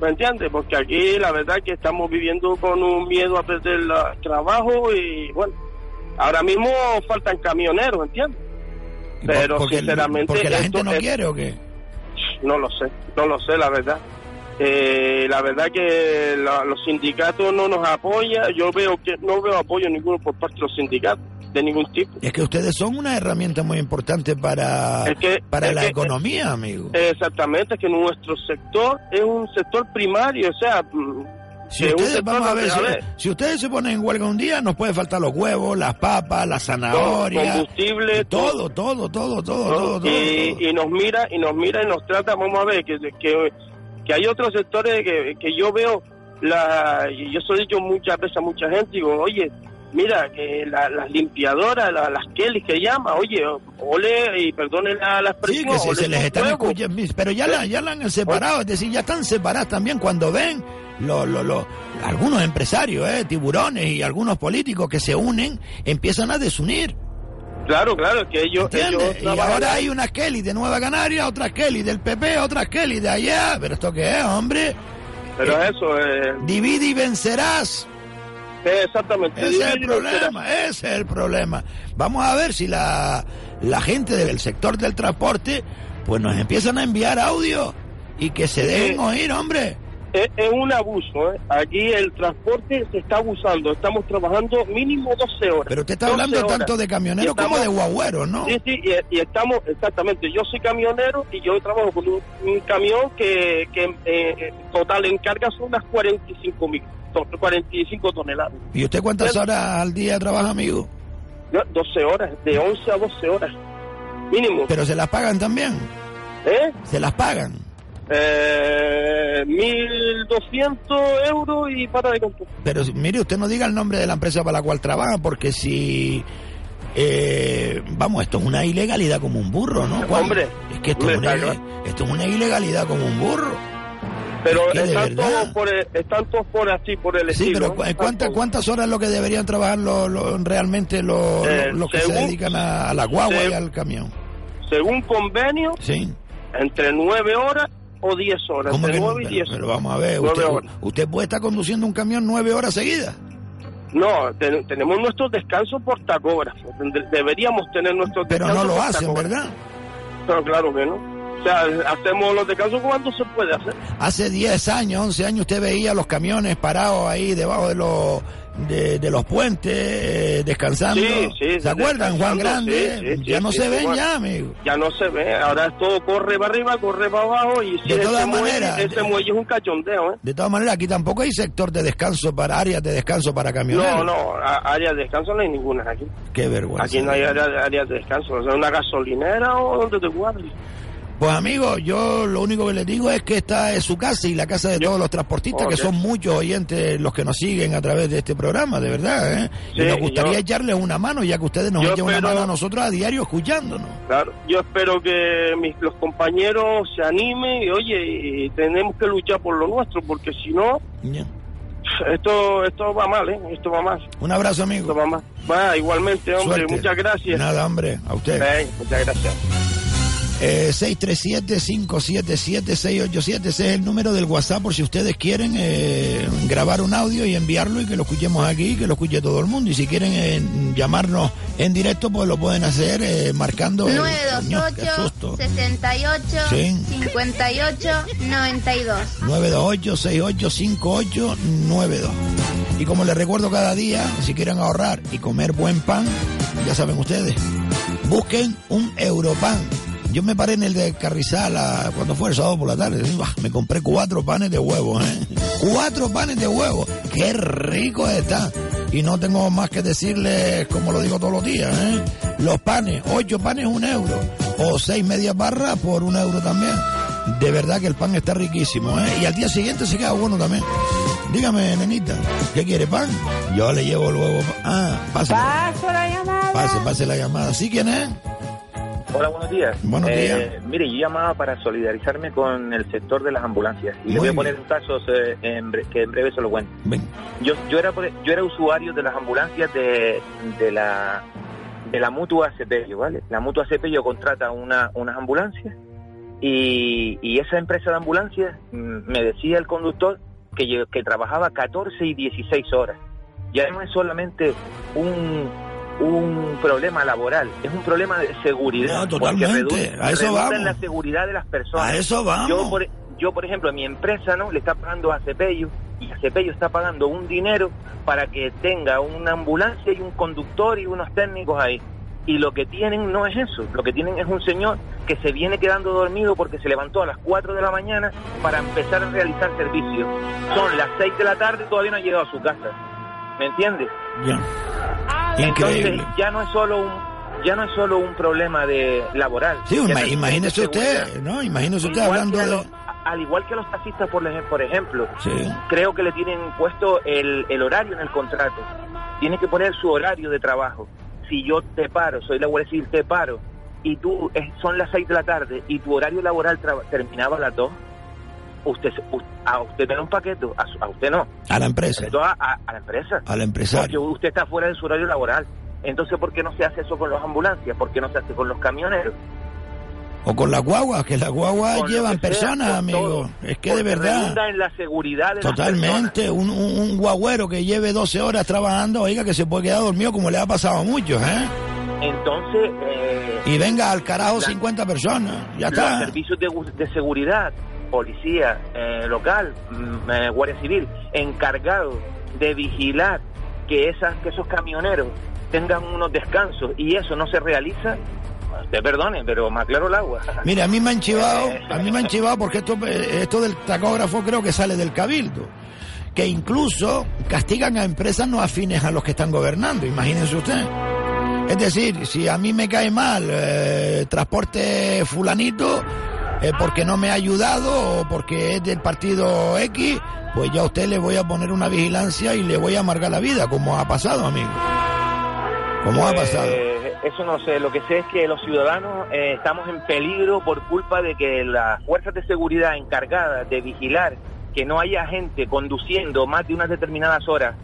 ¿me entiendes? Porque aquí la verdad que estamos viviendo con un miedo a perder el trabajo y bueno, ahora mismo faltan camioneros, ¿entiendes? Pero porque, sinceramente porque la esto gente no es- quiere o qué. no lo sé, no lo sé, la verdad. Eh, la verdad que los sindicatos no nos apoyan, yo veo que no veo apoyo ninguno por parte de los sindicatos de ningún tipo. Es que ustedes son una herramienta muy importante para, para la economía, amigo. Exactamente, es que nuestro sector es un sector primario, o sea... Si ustedes, vamos a ver, si, ustedes se ponen en huelga un día, nos puede faltar los huevos, las papas, las zanahorias, combustible, todo, todo, todo, todo, todo, y, nos mira y nos mira y nos trata, vamos a ver, que, que, que hay otros sectores que, que yo veo, la, yo soy dicho muchas veces a mucha gente, digo, oye, mira, que las limpiadoras, las Kelly que llama, oye, ole, y perdone la, la expresión. Sí, que se, les están escuchando, pero ya la, ya la han separado, es decir, ya están separadas también cuando ven lo, lo, lo, algunos empresarios, eh, tiburones y algunos políticos que se unen, empiezan a desunir. Claro, claro, que ellos... y ahora hay una Kelly de Nueva Canaria, otra Kelly del PP, otra Kelly de allá, pero esto qué es, hombre. Pero eh, eso es... Divide y vencerás. Exactamente. Ese es el problema, ese es el problema. Vamos a ver si la, la gente del sector del transporte pues nos empiezan a enviar audio y que se dejen oír, hombre. Es, un abuso, ¿eh? Aquí el transporte se está abusando. Estamos trabajando mínimo 12 horas. Pero usted está hablando tanto de camioneros como de guagüeros, ¿no? Sí, sí, y, estamos, exactamente. Yo soy camionero y yo trabajo con un, camión que, que eh, total en carga son unas 45 mil. 45 toneladas. ¿Y usted cuántas horas al día trabaja, amigo? 12 horas, de 11 a 12 horas, mínimo. ¿Pero se las pagan también? ¿Eh? ¿Se las pagan? Eh, 1.200 euros y para de contar. Pero mire, usted no diga el nombre de la empresa para la cual trabaja, porque si... Eh, vamos, esto es una ilegalidad como un burro, ¿no? Hombre, es que esto, es una, esto es una ilegalidad como un burro. Pero están, todos por están todos por así, por el sí, estilo. pero ¿cuántas, ¿cuántas horas es lo que deberían trabajar realmente los, eh, que se dedican a, la guagua y al camión? Según convenio, sí. entre nueve horas o diez horas. Entre nueve y diez pero, vamos a ver, usted, usted, puede estar conduciendo un camión nueve horas seguidas. No, tenemos nuestros descansos por tacógrafo. Deberíamos tener nuestros pero descansos. Pero no lo hacen, ¿verdad? Pero claro que no. O sea, hacemos los descansos cuando se puede hacer. Hace 10 años, 11 años, usted veía los camiones parados ahí debajo de los de, los puentes, eh, descansando. Sí, sí, ¿Se acuerdan, Juan Grande? ya no se ven ya, amigo. Ya no se ve, ahora todo corre para arriba, corre para abajo y si de todas maneras, ese muelle es un cachondeo. ¿eh? De todas maneras, aquí tampoco hay sector de descanso para áreas de descanso para camioneros. No, no, áreas de descanso no hay ninguna aquí. Qué vergüenza. Aquí no hay áreas de descanso, o sea, una gasolinera o donde te guardes. Pues amigo, yo lo único que les digo es que esta es su casa y la casa de todos los transportistas, que son muchos oyentes los que nos siguen a través de este programa, de verdad. ¿eh? y nos gustaría echarles una mano, ya que ustedes nos echan una mano a nosotros a diario escuchándonos. Claro, yo espero que mis, los compañeros se animen y oye, tenemos que luchar por lo nuestro, porque si no... Esto, esto va mal, ¿eh? Esto va mal. Un abrazo, amigo. Esto va mal. Va, igualmente, hombre. Muchas gracias. Nada, hombre. A usted. muchas gracias. Eh, 637-577-687, ese es el número del WhatsApp por si ustedes quieren eh, grabar un audio y enviarlo y que lo escuchemos aquí, que lo escuche todo el mundo. Y si quieren eh, llamarnos en directo, pues lo pueden hacer eh, marcando... 928 68 58 92 928 68 58 92 Y como les recuerdo cada día, si quieren ahorrar y comer buen pan, ya saben ustedes, busquen un Europan yo me paré en el de Carrizal cuando fue el sábado por la tarde. Me compré cuatro panes de huevo, ¿eh? Cuatro panes de huevo. ¡Qué rico está! Y no tengo más que decirles, como lo digo todos los días, ¿eh? Los panes, ocho panes un euro. O seis medias barras por un euro también. De verdad que el pan está riquísimo, ¿eh? Y al día siguiente se queda bueno también. Dígame, nenita, ¿qué quiere pan? Yo le llevo el huevo. Ah, pase. Paso la llamada. Pase, pase la llamada. ¿Sí quién es? Hola, buenos días. Buenos eh. Mire, yo llamaba para solidarizarme con el sector de las ambulancias. Y le voy a poner un caso eh, que en breve se lo cuento. Yo, yo, era, yo era usuario de las ambulancias de, de la de la mutua Cepello, ¿vale? La mutua Cepello contrata una, unas ambulancias y, y esa empresa de ambulancias mm, me decía el conductor que, que trabajaba 14 y 16 horas. Ya no es solamente un un problema laboral, es un problema de seguridad. totalmente. a eso vamos. en la seguridad de las personas. A eso vamos. Yo, por, yo, por ejemplo, mi empresa no le está pagando a Cepello y a Cepello está pagando un dinero para que tenga una ambulancia y un conductor y unos técnicos ahí. Y lo que tienen no es eso, lo que tienen es un señor que se viene quedando dormido porque se levantó a las 4 de la mañana para empezar a realizar servicio. Son las 6 de la tarde y todavía no ha llegado a su casa. ¿Me entiendes? Ya. Entonces ya no es solo un ya no es solo un problema de laboral. Sí, imagínese usted, ¿no? Imagínese usted hablando de... al igual que los taxistas, por, por ejemplo, creo que le tienen puesto el, el horario en el contrato. Tiene que poner su horario de trabajo. Si yo te paro, soy la Guardia Civil, te paro, y tú son las 6 de la tarde y tu horario laboral terminaba a las 2, usted, a usted da un paquete, a, usted no. A la empresa. A, a, la empresa. A la empresa. Porque usted está fuera de su horario laboral. Entonces, ¿por qué no se hace eso con las ambulancias? ¿Por qué no se hace con los camioneros? O con las guaguas, que las guaguas llevan personas, amigo. Es que de verdad. en la seguridad de Totalmente. un, un, guagüero que lleve 12 horas trabajando, oiga, que se puede quedar dormido como le ha pasado a muchos, ¿eh? Entonces. Eh, y venga al carajo 50 personas. Ya está. Los servicios de, de seguridad policía eh, local, mm, eh, Guardia Civil, encargado de vigilar que, esas, que esos camioneros tengan unos descansos y eso no se realiza, te perdone, pero más claro el agua. [laughs] Mire, a mí me han chivado, a mí me han chivado porque esto, esto del tacógrafo creo que sale del cabildo que incluso castigan a empresas no afines a los que están gobernando, imagínense usted. Es decir, si a mí me cae mal eh, transporte fulanito, eh, porque no me ha ayudado o porque es del partido X, pues ya a usted le voy a poner una vigilancia y le voy a amargar la vida, como ha pasado, amigo. Como ha pasado. Eh, eso no sé, lo que sé es que los ciudadanos eh, estamos en peligro por culpa de que las fuerzas de seguridad encargadas de vigilar que no haya gente conduciendo más de unas determinadas horas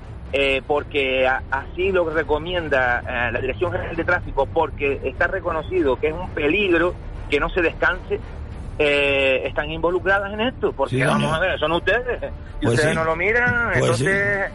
porque así lo recomienda la Dirección General de Tráfico, porque está reconocido que es un peligro que no se descanse, eh, están involucradas en esto, porque vamos a ver, son ustedes, y pues ustedes no lo miran, pues entonces,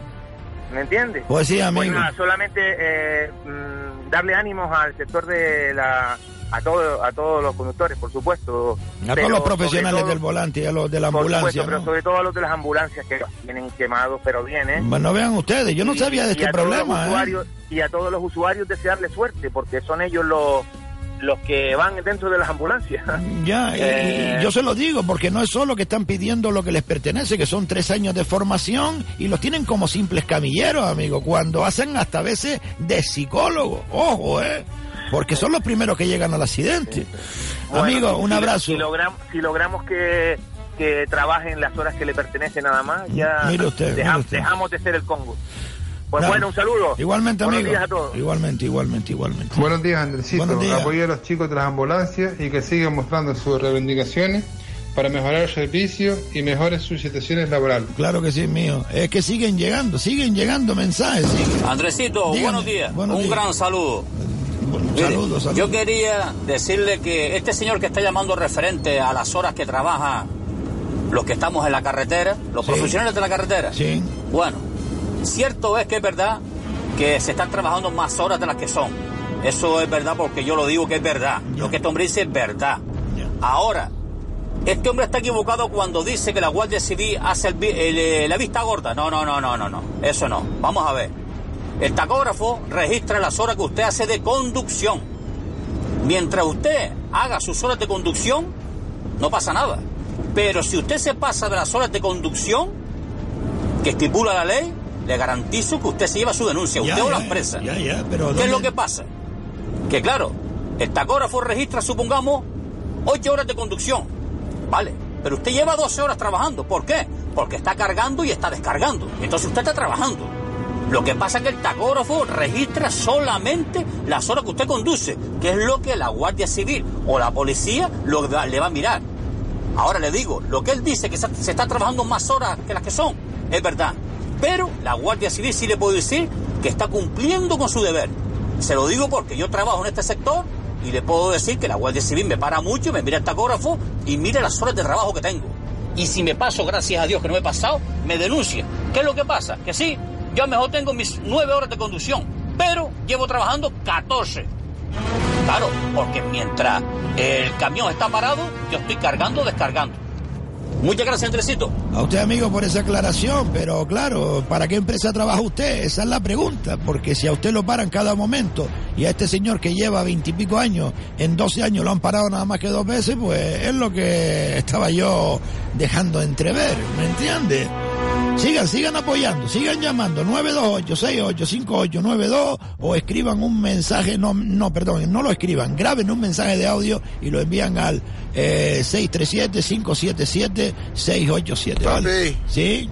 ¿me entiendes? Pues sí, amigo. solamente eh, mm, darle ánimos al sector de la a todos a todos los conductores, por supuesto. A todos los profesionales del volante y a los de la ambulancia. Pero sobre todo a los de las ambulancias que vienen quemados, pero bien, ¿eh? Bueno, vean ustedes, yo no sabía de este problema. ¿eh? Y a todos los usuarios desearle suerte, porque son ellos los los que van dentro de las ambulancias. [laughs] Ya, y, eh, yo se lo digo, porque no es solo que están pidiendo lo que les pertenece, que son tres años de formación y los tienen como simples camilleros, amigo, cuando hacen hasta veces de psicólogo. Ojo, ¿eh? Porque son los primeros que llegan al accidente. amigo, un abrazo. Si, logramos, si logramos que, que trabajen las horas que le pertenecen nada más, ya dejamos de ser el Congo. Pues bueno, un saludo. Igualmente, Buenos amigo. días a todos. Igualmente, igualmente, igualmente. Buenos días, Andresito. Buenos a los chicos de las ambulancias y que sigan mostrando sus reivindicaciones para mejorar el servicio y mejoren sus situaciones laborales. Claro que sí, mío. Es que siguen llegando, siguen llegando mensajes. Andresito, buenos días. un gran saludo. saludos, Yo quería decirle que este señor que está llamando referente a las horas que trabaja los que estamos en la carretera, los profesionales de la carretera. Sí. Bueno, Cierto es que es verdad que se están trabajando más horas de las que son. Eso es verdad porque yo lo digo que es verdad. Lo que este hombre dice es verdad. Ahora, este hombre está equivocado cuando dice que la Guardia Civil hace eh, la vista gorda. No, no, no, no, no, no. Eso no. Vamos a ver. El tacógrafo registra las horas que usted hace de conducción. Mientras usted haga sus horas de conducción, no pasa nada. Pero si usted se pasa de las horas de conducción que estipula la ley, le garantizo que usted se lleva su denuncia, usted o la empresa. pero ¿Qué es lo que pasa? Que claro, el tacógrafo registra, supongamos, 8 horas de conducción. Vale, pero usted lleva 12 horas trabajando. ¿Por qué? Porque está cargando y está descargando. Entonces usted está trabajando. Lo que pasa es que el tacógrafo registra solamente las horas que usted conduce, que es lo que la Guardia Civil o la policía le va a mirar. Ahora le digo, lo que él dice que se está trabajando más horas que las que son, es verdad. Pero la Guardia Civil sí le puedo decir que está cumpliendo con su deber. Se lo digo porque yo trabajo en este sector y le puedo decir que la Guardia Civil me para mucho, me mira el tacógrafo y mira las horas de trabajo que tengo. Y si me paso, gracias a Dios que no me he pasado, me denuncia. ¿Qué es lo que pasa? Que sí, yo mejor tengo mis nueve horas de conducción, pero llevo trabajando 14. Claro, porque mientras el camión está parado, yo estoy cargando, descargando. Muchas gracias, Andresito. A usted, amigo, por esa aclaración, pero claro, ¿para qué empresa trabaja usted? Esa es la pregunta, porque si a usted lo paran cada momento y a este señor que lleva veintipico años, en 12 años lo han parado nada más que dos veces, pues es lo que estaba yo dejando entrever, ¿me entiende? Sigan, sigan apoyando, sigan llamando 928-685892 o escriban un mensaje, no, no, perdón, no lo escriban, graben un mensaje de audio y lo envían al eh, 637-577-687. ¿vale? ¿Sí?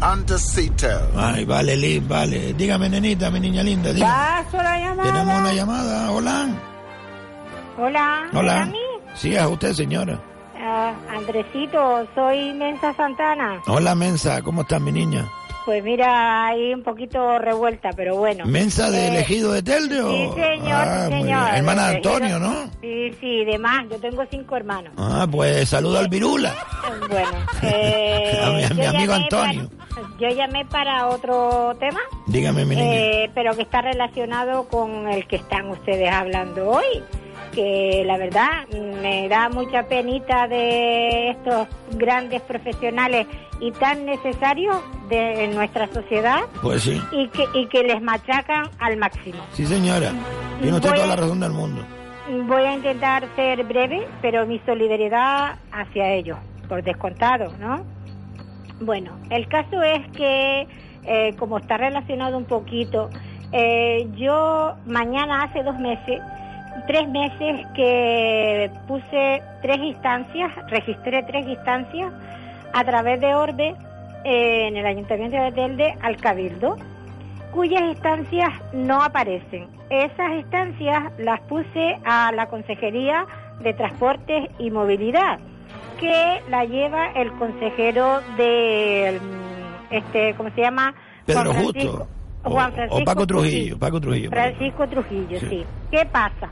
Andesito. Ay, vale, Liz, vale. Dígame, nenita, mi niña linda. Paso la llamada. Tenemos una llamada. Hola. Hola. Hola. ¿Es a mí? Sí, a usted, señora. Ah, Andresito, soy Mensa Santana. Hola, Mensa. ¿Cómo estás, mi niña? Pues mira, ahí un poquito revuelta, pero bueno. ¿Mensa de Eh, elegido de Telde o...? Sí, señor, Ah, sí, señor. Hermana de Antonio, ¿no? Sí, sí, de más. Yo tengo cinco hermanos. Ah, pues saluda al Virula. Bueno, [laughs] eh, A mi- a mi yo amigo llamé Antonio. para- yo llamé para otro tema, Dígame, mi niña. eh, pero que está relacionado con el que están ustedes hablando hoy. Que la verdad me da mucha penita de estos grandes profesionales y tan necesarios de nuestra sociedad Pues sí. y que, y que les machacan al máximo. Sí, señora. Tiene usted toda la razón del mundo. Voy a intentar ser breve, pero mi solidaridad hacia ellos, por descontado, ¿no? Bueno, el caso es que, eh, como está relacionado un poquito, eh, yo mañana hace dos meses, tres meses que puse tres instancias, registré tres instancias a través de Orbe eh, en el Ayuntamiento de Telde al Cabildo cuyas instancias no aparecen. Esas instancias las puse a la Consejería de Transportes y Movilidad, que la lleva el consejero de este, ¿cómo se llama? Pedro Juan Justo. Francisco- O, Juan o Paco Trujillo. Paco Trujillo. Francisco Trujillo, Sí. sí. ¿Qué pasa?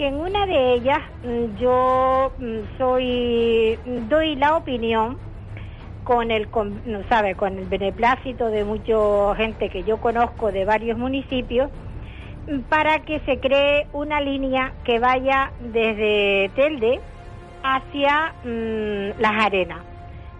Que en una de ellas mm, yo mm, soy mm, doy la opinión con el no sabe con el beneplácito de mucha gente que yo conozco de varios municipios para que se cree una línea que vaya desde Telde hacia las arenas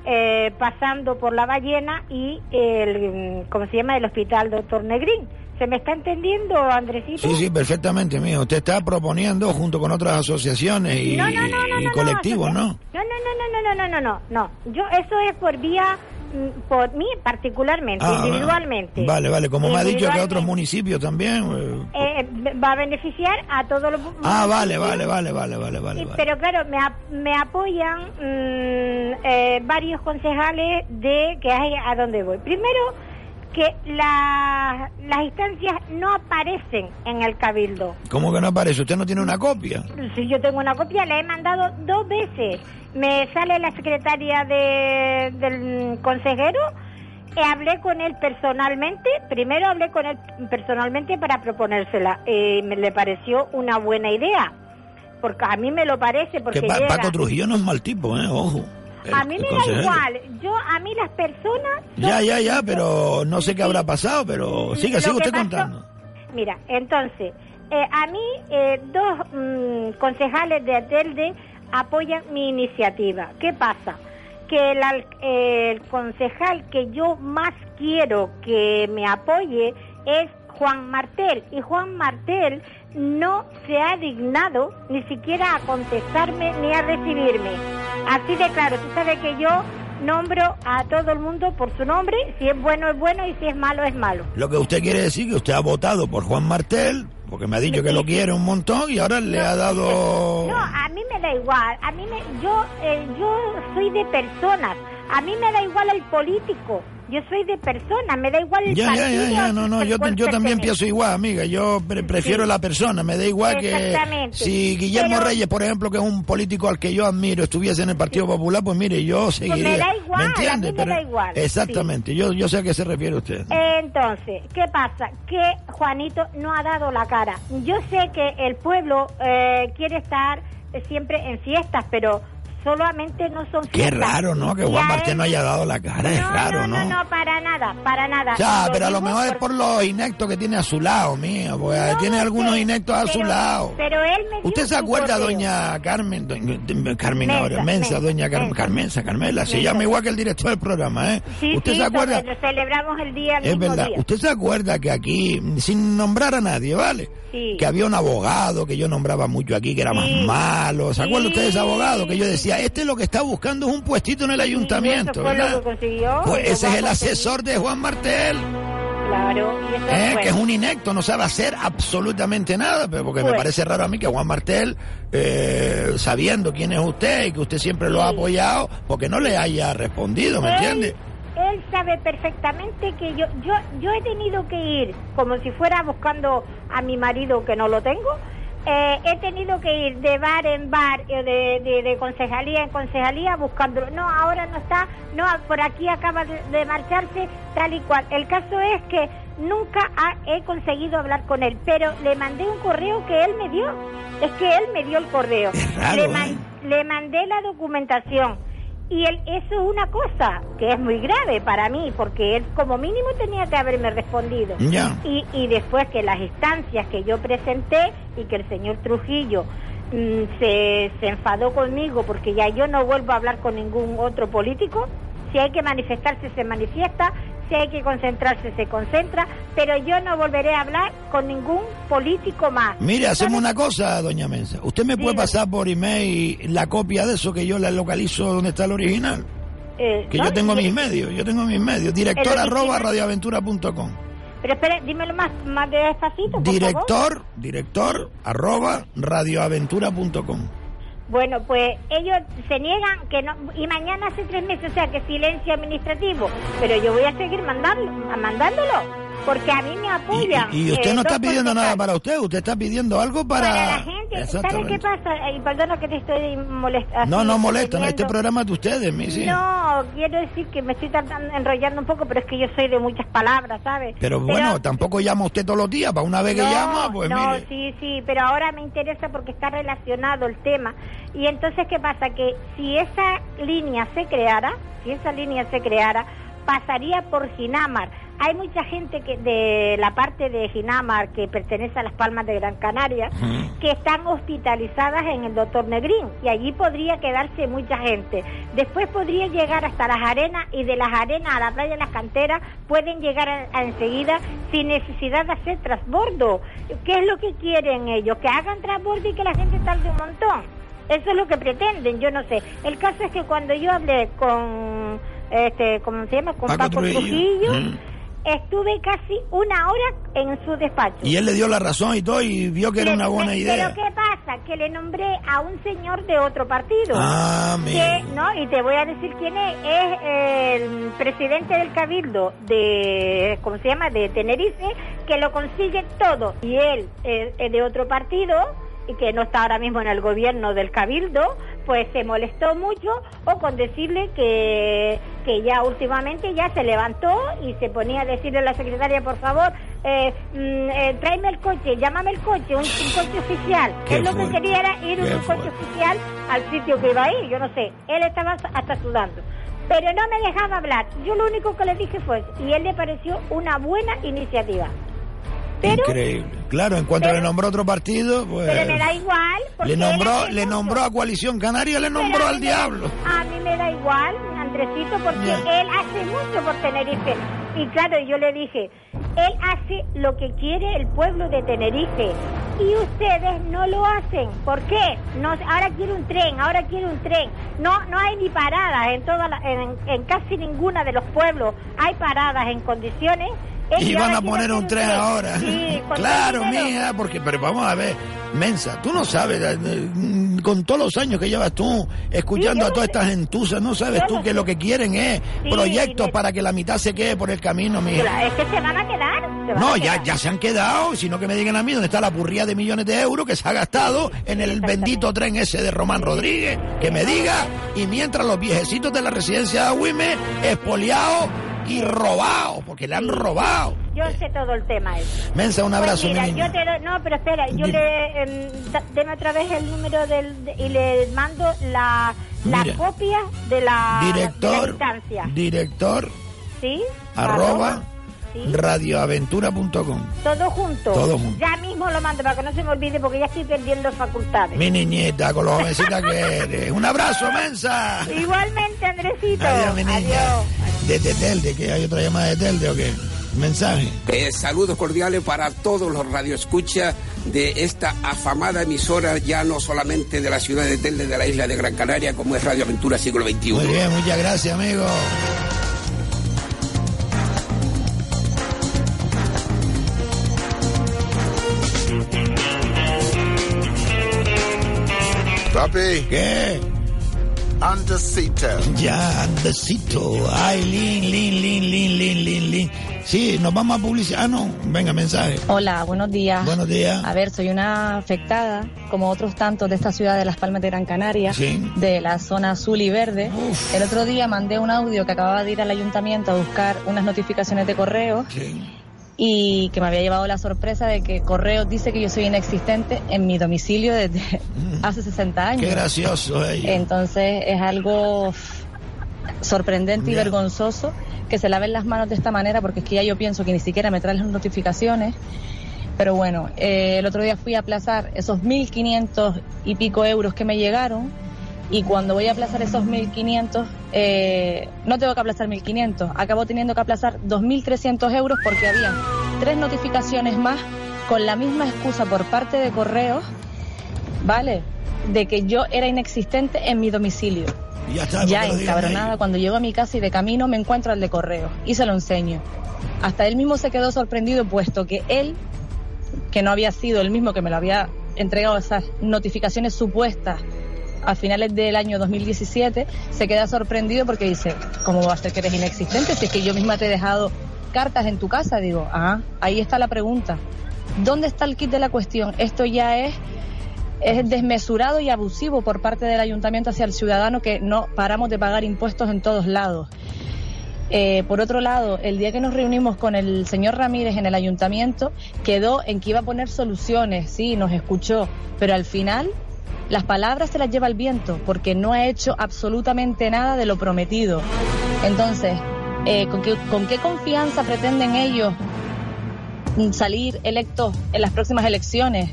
eh, pasando por la ballena y el cómo se llama el hospital doctor Negrín se me está entendiendo Andresito Sí, sí, perfectamente, mijo. Usted está proponiendo junto con otras asociaciones y, No, no, no, no, y no, colectivos, no, ¿no? No, no, no, no, no, no, no, no, no. Yo eso es por vía, por mí particularmente, Ah, individualmente. Vale, vale. Como me ha dicho que otros municipios también. eh, Eh, va a beneficiar a todos los. Ah, vale, vale, vale, vale, vale, vale. Pero claro, me, ap- me apoyan mm, eh, varios concejales de que hay a dónde voy. Primero, que la- las instancias no aparecen en el cabildo. ¿Cómo que no aparece? ¿Usted no tiene una copia? Si yo tengo una copia, la he mandado dos veces. Me sale la secretaria de- del consejero, eh, hablé con él personalmente, primero hablé con él personalmente para proponérsela. Eh, me le pareció una buena idea, porque a mí me lo parece, porque Que Pa- llega- Paco Trujillo no es mal tipo, ¿eh? Ojo. A mí me da igual, yo a mí las personas... Ya, ya, ya, pero no sé qué habrá pasado, pero siga, siga usted pasó- contando. Mira, entonces, eh, a mí eh, dos mm, concejales de Atelde apoyan mi iniciativa. ¿Qué pasa? Que el, el concejal que yo más quiero que me apoye es Juan Martel. Y Juan Martel no se ha dignado ni siquiera a contestarme ni a recibirme. Así de claro, tú sabes que yo nombro a todo el mundo por su nombre, si es bueno es bueno y si es malo es malo. Lo que usted quiere decir que usted ha votado por Juan Martel, porque me ha dicho que lo quiere un montón y ahora le ha dado... No, a mí me da igual. A mí me, yo, eh, yo soy de personas. A mí me da igual el político. Yo soy de personas. Me da igual el Ya, ya, partido. ya, ya, no, no, al yo, también pienso igual, amiga, yo pre- prefiero Sí. la persona, me da igual que si Guillermo Pero- Reyes, por ejemplo, que es un político al que yo admiro, estuviese en el Partido Popular, pues mire, yo seguiría. me da igual, mí entiende? me da igual, Exactamente, yo, yo sé a qué se refiere usted. Entonces, ¿qué pasa? Que Juanito no ha dado la cara. Yo sé que el pueblo eh, quiere estar siempre en fiestas, pero solamente no son Qué raro, ¿no? Que Juan Martel no haya dado la cara, es raro, ¿no? No, no, para nada, para nada. Ya, pero a lo mejor es por los inectos que tiene a su lado, mío, porque tiene algunos inectos a su lado. Pero él me ¿Usted se acuerda, doña Carmen, Carmen ahora, Mensa, doña Carmen, Carmenza, Carmela, se llama igual que el director del programa, ¿eh? Sí, ¿Usted se acuerda? celebramos el día Es verdad, ¿usted se acuerda que aquí, sin nombrar a nadie, ¿vale? Que había un abogado que yo nombraba mucho aquí, que era más malo. ¿Se acuerdan ustedes de ese abogado? Que yo decía, este lo que está buscando es un puestito en el ayuntamiento, ¿verdad? Pues ese es el asesor de Juan Martel. Claro, ¿Eh? que es un inecto, no sabe hacer absolutamente nada, pero porque me pues. parece raro a mí que Juan Martel, eh, sabiendo quién es usted y que usted siempre lo ha apoyado, porque no le haya respondido, ¿me entiende? él sabe perfectamente que yo, yo, yo he tenido que ir como si fuera buscando a mi marido que no lo tengo. Eh, he tenido que ir de bar en bar, eh, de, de, concejalía en concejalía buscándolo. No, ahora no está, no, por aquí acaba de, marcharse, tal y cual. El caso es que nunca he conseguido hablar con él, pero le mandé un correo que él me dio. Es que él me dio el correo. le, ¿eh? le mandé la documentación y eso es una cosa que es muy grave para mí, porque él como mínimo tenía que haberme respondido. Y, y después que las instancias que yo presenté y que el señor Trujillo mm, se, se enfadó conmigo porque ya yo no vuelvo a hablar con ningún otro político, si hay que manifestarse se manifiesta, si hay que concentrarse se concentra, pero yo no volveré a hablar con ningún político más. Mire, hacemos una cosa, doña Mensa. ¿Usted me puede pasar por email la copia de eso que yo la localizo donde está el original? Eh, que yo tengo mis medios, yo tengo mis medios. Director arroba radioaventura.com. Pero espere, dímelo más, más despacito. Por director, director arroba radioaventura.com. Bueno, pues ellos se niegan que no, y mañana hace tres meses, o sea que silencio administrativo, pero yo voy a seguir mandando, mandándolo porque a mí me apoyan. Y, usted no está pidiendo nada para usted, usted está pidiendo algo para... Para la gente, ¿sabe qué pasa? Y perdona que te estoy molestando. No, no molesta, este programa es de ustedes, mi sí. No, quiero decir que me estoy tratando, enrollando un poco, pero es que yo soy de muchas palabras, ¿sabe? Pero, bueno, tampoco llama usted todos los días, para una vez que llama, pues No, sí, sí, pero ahora me interesa porque está relacionado el tema. Y entonces, ¿qué pasa? Que si esa línea se creara, si esa línea se creara, pasaría por Ginamar hay mucha gente que de la parte de Ginamar que pertenece a las Palmas de Gran Canaria que están hospitalizadas en el Doctor Negrín y allí podría quedarse mucha gente. Después podría llegar hasta las arenas y de las arenas a la playa de las canteras pueden llegar a, enseguida sin necesidad de hacer transbordo. ¿Qué es lo que quieren ellos? Que hagan transbordo y que la gente tarde un montón. Eso es lo que pretenden, yo no sé. El caso es que cuando yo hablé con este, ¿cómo se llama? Con Paco, Trujillo, estuve casi una hora en su despacho. Y él le dio la razón y todo y vio que era una buena idea. Pero ¿qué pasa? Que le nombré a un señor de otro partido. Ah, que, ¿no? Y te voy a decir quién es. Es el presidente del Cabildo de, ¿cómo se llama? De Tenerife, que lo consigue todo. Y él es de otro partido que no está ahora mismo en el gobierno del Cabildo, pues se molestó mucho o con decirle que, que ya últimamente ya se levantó y se ponía a decirle a la secretaria, por favor, eh, mm, eh, tráeme el coche, llámame el coche, un, coche oficial. Él lo que quería era ir en un coche oficial al sitio que iba a ir, yo no sé. Él estaba hasta sudando. Pero no me dejaba hablar. Yo lo único que le dije fue, y él le pareció una buena iniciativa. Increíble. Claro, en cuanto le nombró otro partido, pues. Pero me da igual. Le nombró, le nombró a Coalición Canaria, le nombró al diablo. A mí me da igual, Andresito, porque él hace mucho por Tenerife. Y claro, yo le dije, él hace lo que quiere el pueblo de Tenerife. Y ustedes no lo hacen. ¿Por qué? No, ahora quiere un tren, ahora quiere un tren. No, no hay ni paradas en, toda en, en casi ninguna de los pueblos. Hay paradas en condiciones y van a poner un tren ahora. [laughs] claro, mía, porque, pero vamos a ver, Mensa, tú no sabes, eh, eh, con todos los años que llevas tú escuchando a todas estas gentusas, no sabes tú que lo que quieren es proyectos para que la mitad se quede por el camino, mía. Es que se van a quedar. no, ya, ya se han quedado, sino que me digan a mí dónde está la purría de millones de euros que se ha gastado en el bendito tren ese de Román Rodríguez, que me diga, y mientras los viejecitos de la residencia de Agüime, expoliados y robado, porque le han robado. Yo sé todo el tema ese. Mensa, un abrazo, pues mira, yo te No, pero espera, yo le... Eh, deme otra vez el número del... y le mando la la copia de la, director, Director. Sí. Arroba. radioaventura.com. Todo junto. Todo junto. Ya mismo lo mando para que no se me olvide porque ya estoy perdiendo facultades. Mi niñita, con lo jovencita que eres. Un abrazo, mensa. Igualmente, Andresito. Adiós, mi niña. Desde Telde, que hay otra llamada de Telde o qué? Mensaje. Eh, saludos cordiales para todos los radioescuchas de esta afamada emisora, ya no solamente de la ciudad de Telde, de la isla de Gran Canaria, como es Radio Aventura Siglo XXI. Muy bien, muchas gracias, amigo. Papi. ¿Qué? Andesito. Ya, Andesito. Ay, Lin, Lin, Lin, Lin, Lin, Lin, Lin. Sí, nos vamos a publicidad. Ah, no. Venga, mensaje. Hola, buenos días. Buenos días. A ver, soy una afectada, como otros tantos de esta ciudad de Las Palmas de Gran Canaria, de la zona azul y verde. El otro día mandé un audio que acababa de ir al ayuntamiento a buscar unas notificaciones de correo. Sí y que me había llevado la sorpresa de que Correos dice que yo soy inexistente en mi domicilio desde mm. hace 60 años. Qué gracioso Entonces es algo sorprendente y vergonzoso que se laven las manos de esta manera porque es que ya yo pienso que ni siquiera me traen las notificaciones. Pero bueno, eh, el otro día fui a aplazar esos 1.500 y pico euros que me llegaron y cuando voy a aplazar esos 1.500, eh, no tengo que aplazar 1.500, acabo teniendo que aplazar 2.300 euros porque había tres notificaciones más con la misma excusa por parte de correos, ¿vale? De que yo era inexistente en mi domicilio. Ya, ya encabronada, cuando llego a mi casa y de camino me encuentro al de correo y se lo enseño. Hasta él mismo se quedó sorprendido puesto que él, que no había sido el mismo que me lo había entregado esas notificaciones supuestas a finales del año 2017, se queda sorprendido porque dice, ¿cómo va a ser que eres inexistente? Si es que yo misma te he dejado cartas en tu casa, digo, ah, ahí está la pregunta. ¿Dónde está el kit de la cuestión? Esto ya es, es desmesurado y abusivo por parte del ayuntamiento hacia el ciudadano que no paramos de pagar impuestos en todos lados. Eh, por otro lado, el día que nos reunimos con el señor Ramírez en el ayuntamiento, quedó en que iba a poner soluciones, sí, nos escuchó, pero al final las palabras se las lleva el viento porque no ha hecho absolutamente nada de lo prometido. Entonces, eh, ¿con, qué, confianza pretenden ellos salir electos en las próximas elecciones?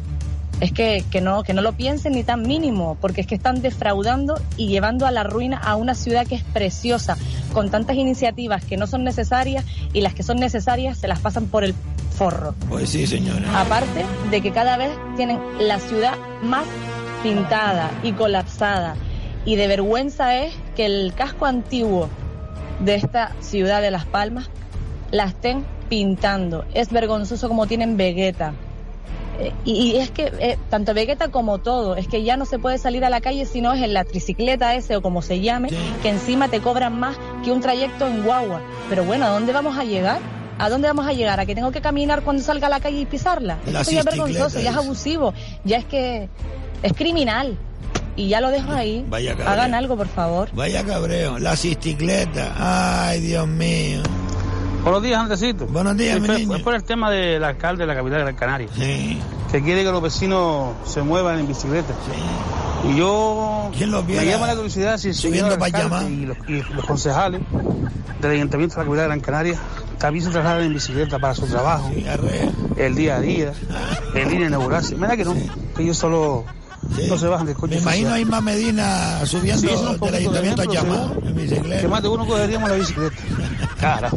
Es que, que, no, que no lo piensen ni tan mínimo, porque es que están defraudando y llevando a la ruina a una ciudad que es preciosa, con tantas iniciativas que no son necesarias y las que son necesarias se las pasan por el forro. Pues sí, señora. Aparte de que cada vez tienen la ciudad más pintada y colapsada. Y de vergüenza es que el casco antiguo de esta ciudad de Las Palmas la estén pintando. Es vergonzoso como tienen Vegeta. Eh, y, es que eh, tanto Vegeta como todo, es que ya no se puede salir a la calle si no es en la tricicleta ese o como se llame, que encima te cobran más que un trayecto en guagua. Pero bueno, ¿a dónde vamos a llegar? ¿A dónde vamos a llegar? ¿A que tengo que caminar cuando salga a la calle y pisarla? Eso ya es vergonzoso, ya es abusivo, ya es que es criminal. Y ya lo dejo ahí. Vaya Hagan algo, por favor. Vaya cabreo. La cicicleta. Ay, Dios mío. Buenos días, Andresito. Buenos días, mi Es por el tema del alcalde de la capital de Gran Canaria. Sí. Que quiere que los vecinos se muevan en bicicleta. Sí. Y yo... ¿Quién los Me llama la curiosidad si el Subiendo para llamar. Y los, y los concejales del Ayuntamiento de la capital de Gran Canaria también se trasladan en bicicleta para su trabajo. el día a día. El ir a inaugurarse. Mira que no. Que yo solo no se bajan del coche. Me imagino a Isma Medina subiendo sí, del ayuntamiento a llamar en bicicleta. Que más de uno cogeríamos la bicicleta. [laughs] Cara.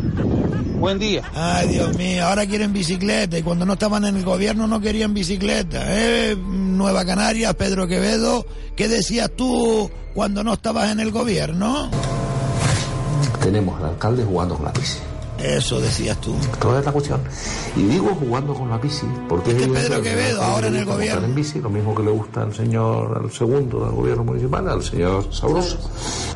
Buen día. Ay, Dios mío, ahora quieren bicicleta y cuando no estaban en el gobierno no querían bicicleta. ¿eh? Nueva Canarias, Pedro Quevedo, ¿qué decías tú cuando no estabas en el gobierno? Tenemos al alcalde jugando con la bici. Eso decías tú. Toda es la cuestión. Y digo jugando con la bici, porque es Pedro Quevedo, ahora en el gobierno. En bici, lo mismo que le gusta al señor, al segundo del gobierno municipal, al señor Sabroso.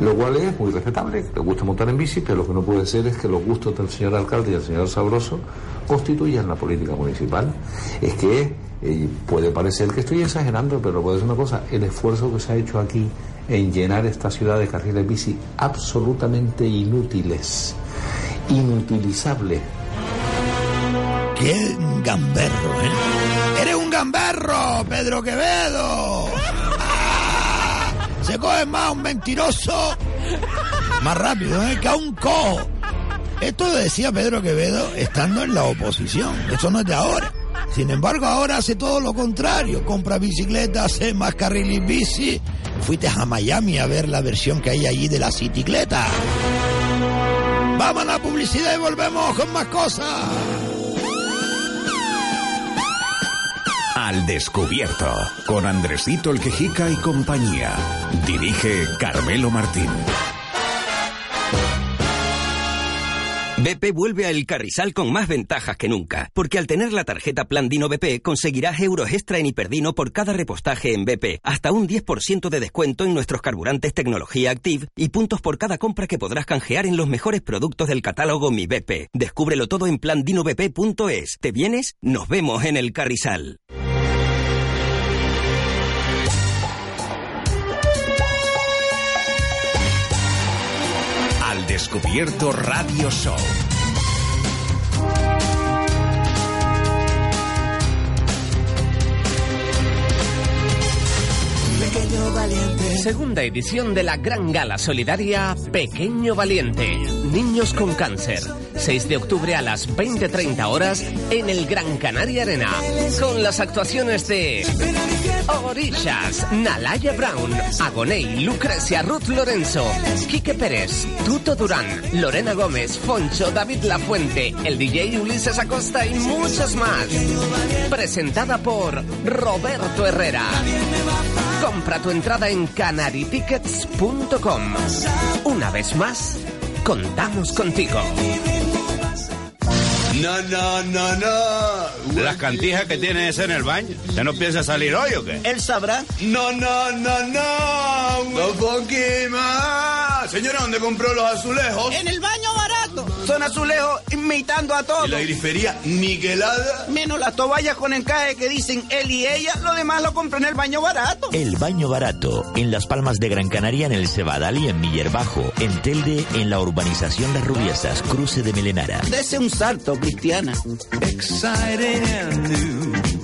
Lo cual es muy respetable, que le gusta montar en bici, pero lo que no puede ser es que los gustos del señor alcalde y del señor Sabroso constituyan la política municipal. Es que eh, puede parecer que estoy exagerando, pero puede ser una cosa, el esfuerzo que se ha hecho aquí en llenar esta ciudad de carriles bici absolutamente inútiles inutilizable. ¡Qué gamberro, eh! ¡Eres un gamberro, Pedro Quevedo! [laughs] Se coge más un mentiroso más rápido ¿eh? que a un cojo. Esto decía Pedro Quevedo estando en la oposición. Eso no es de ahora. Sin embargo, ahora hace todo lo contrario. Compra bicicleta, hace más y bici. Fuiste a Miami a ver la versión que hay allí de la bicicleta. Vamos a la publicidad y volvemos con más cosas. Al descubierto, con Andresito el Quejica y compañía. Dirige Carmelo Martín. BP vuelve a El Carrizal con más ventajas que nunca, porque al tener la tarjeta Plan Dino BP conseguirás euros extra en Hiperdino por cada repostaje en BP, hasta un 10% de descuento en nuestros carburantes tecnología Active y puntos por cada compra que podrás canjear en los mejores productos del catálogo Mi BP. Descúbrelo todo en plandinobp.es. ¿Te vienes? Nos vemos en El Carrizal. Descubierto Radio Show. Pequeño Valiente. Segunda edición de la Gran Gala Solidaria Pequeño Valiente. Niños con cáncer. 6 de octubre a las 20.30 horas en el Gran Canaria Arena. Con las actuaciones de Orishas, Nalaya Brown, Agoney, Lucrecia Ruth Lorenzo, Quique Pérez, Tuto Durán, Lorena Gómez, Foncho, David Lafuente, el DJ Ulises Acosta y muchos más. Presentada por Roberto Herrera. Compra tu entrada en canaritickets.com. Una vez más, contamos contigo. No, no, no, no. Las cantijas que tiene ese en el baño. ¿Usted no piensa salir hoy o qué? Él sabrá. No, no, no, no. Un más. Señora, ¿dónde compró los azulejos? En el baño Son azulejos imitando a todos. ¿Y la grifería niquelada? Menos las toallas con encaje que dicen él y ella, lo demás lo compré en el baño barato. El baño barato, en Las Palmas de Gran Canaria, en el Cebadal y en Miller Bajo. En Telde, en la urbanización Las Rubiesas, cruce de Melenara. Dese un salto, cristiana. Exciting and new.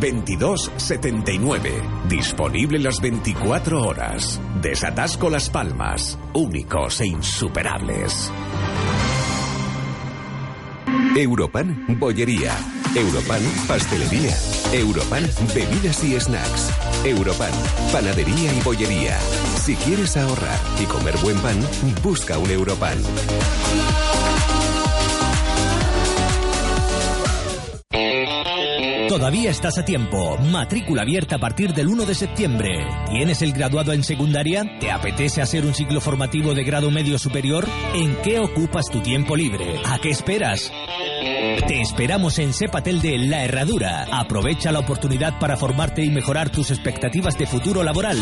22 79. Disponible las 24 horas. Desatasco Las Palmas. Únicos e insuperables. Europan, bollería. Europan, pastelería. Europan, bebidas y snacks. Europan, panadería y bollería. Si quieres ahorrar y comer buen pan, busca un Europan. Todavía estás a tiempo. Matrícula abierta a partir del 1 de septiembre. ¿Tienes el graduado en secundaria? ¿Te apetece hacer un ciclo formativo de grado medio superior? ¿En qué ocupas tu tiempo libre? ¿A qué esperas? Te esperamos en Cepatel de La Herradura. Aprovecha la oportunidad para formarte y mejorar tus expectativas de futuro laboral.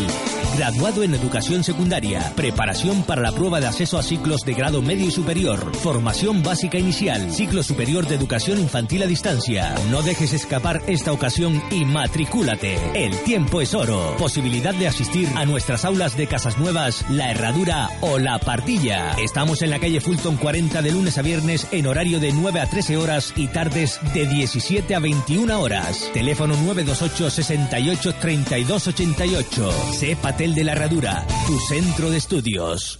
Graduado en educación secundaria, preparación para la prueba de acceso a ciclos de grado medio y superior, formación básica inicial, ciclo superior de educación infantil a distancia. No dejes escapar esta ocasión y matricúlate. El tiempo es oro. Posibilidad de asistir a nuestras aulas de Casas Nuevas, La Herradura o La Partilla. Estamos en la calle Fulton 40 de lunes a viernes en horario de 9 a 13 horas y tardes de 17 a 21 horas. Teléfono 928 68 32 88. Sé Patel de la Herradura, tu centro de estudios.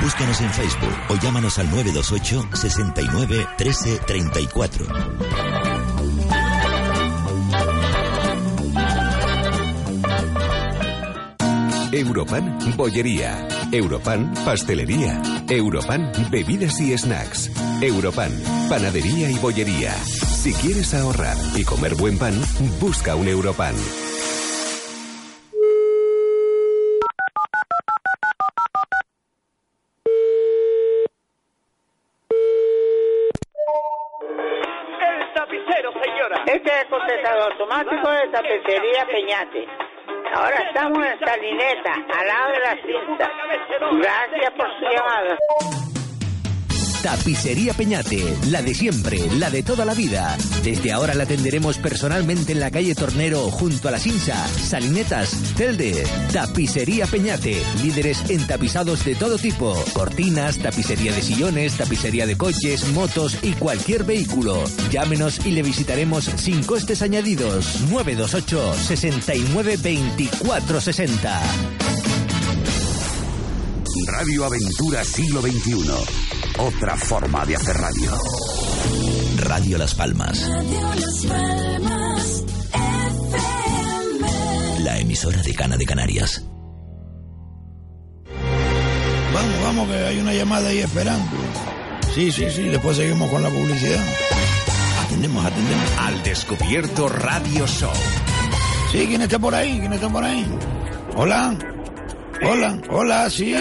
Búscanos en Facebook o llámanos al 928 69 13 34. Europan, bollería. Europan, pastelería. Europan, bebidas y snacks. Europan, panadería y bollería. Si quieres ahorrar y comer buen pan, busca un Europan. Automático de tapicería Peñate. Ahora estamos en Salineta, al lado de la cinta. Gracias por su llamada. Tapicería Peñate, la de siempre, la de toda la vida. Desde ahora la atenderemos personalmente en la calle Tornero junto a la Cinza, Salinetas, Telde. Tapicería Peñate, líderes en tapizados de todo tipo. Cortinas, tapicería de sillones, tapicería de coches, motos y cualquier vehículo. Llámenos y le visitaremos sin costes añadidos. 928 69 24 60. Radio Aventura Siglo XXI. Otra forma de hacer radio. Radio Las Palmas. La emisora de Cana de Canarias. Vamos, vamos, que hay una llamada ahí esperando. Sí, sí, sí, después seguimos con la publicidad. Atendemos, atendemos. Al descubierto Radio Show. Sí, ¿quién está por ahí? ¿Quién está por ahí? Hola. Hola, hola, sí.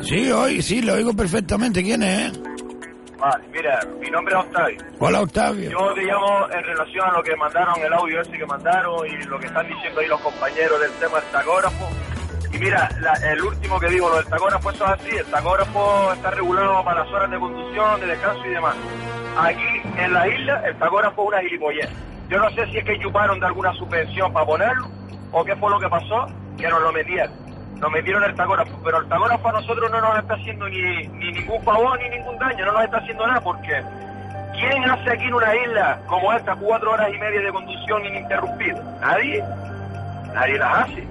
Sí, hoy sí, lo oigo perfectamente. ¿Quién es? Vale, mira, mi nombre es Octavio. Hola, Octavio. Yo te llamo en relación a lo que mandaron, el audio ese que mandaron y lo que están diciendo ahí los compañeros del tema del tacógrafo. Y mira, el último que digo, lo del tacógrafo, eso es así. El tacógrafo está regulado para las horas de conducción, de descanso y demás. Aquí, en la isla, el tacógrafo es una gilipollez. Yo no sé si es que chuparon de alguna subvención para ponerlo o qué fue lo que pasó, que nos lo metieron nos metieron el tacógrafo, pero el tacógrafo a nosotros no nos está haciendo ni, ni ningún favor ni ningún daño, no nos está haciendo nada porque ¿quién hace aquí en una isla como esta cuatro horas y media de conducción ininterrumpida? Nadie, nadie las hace.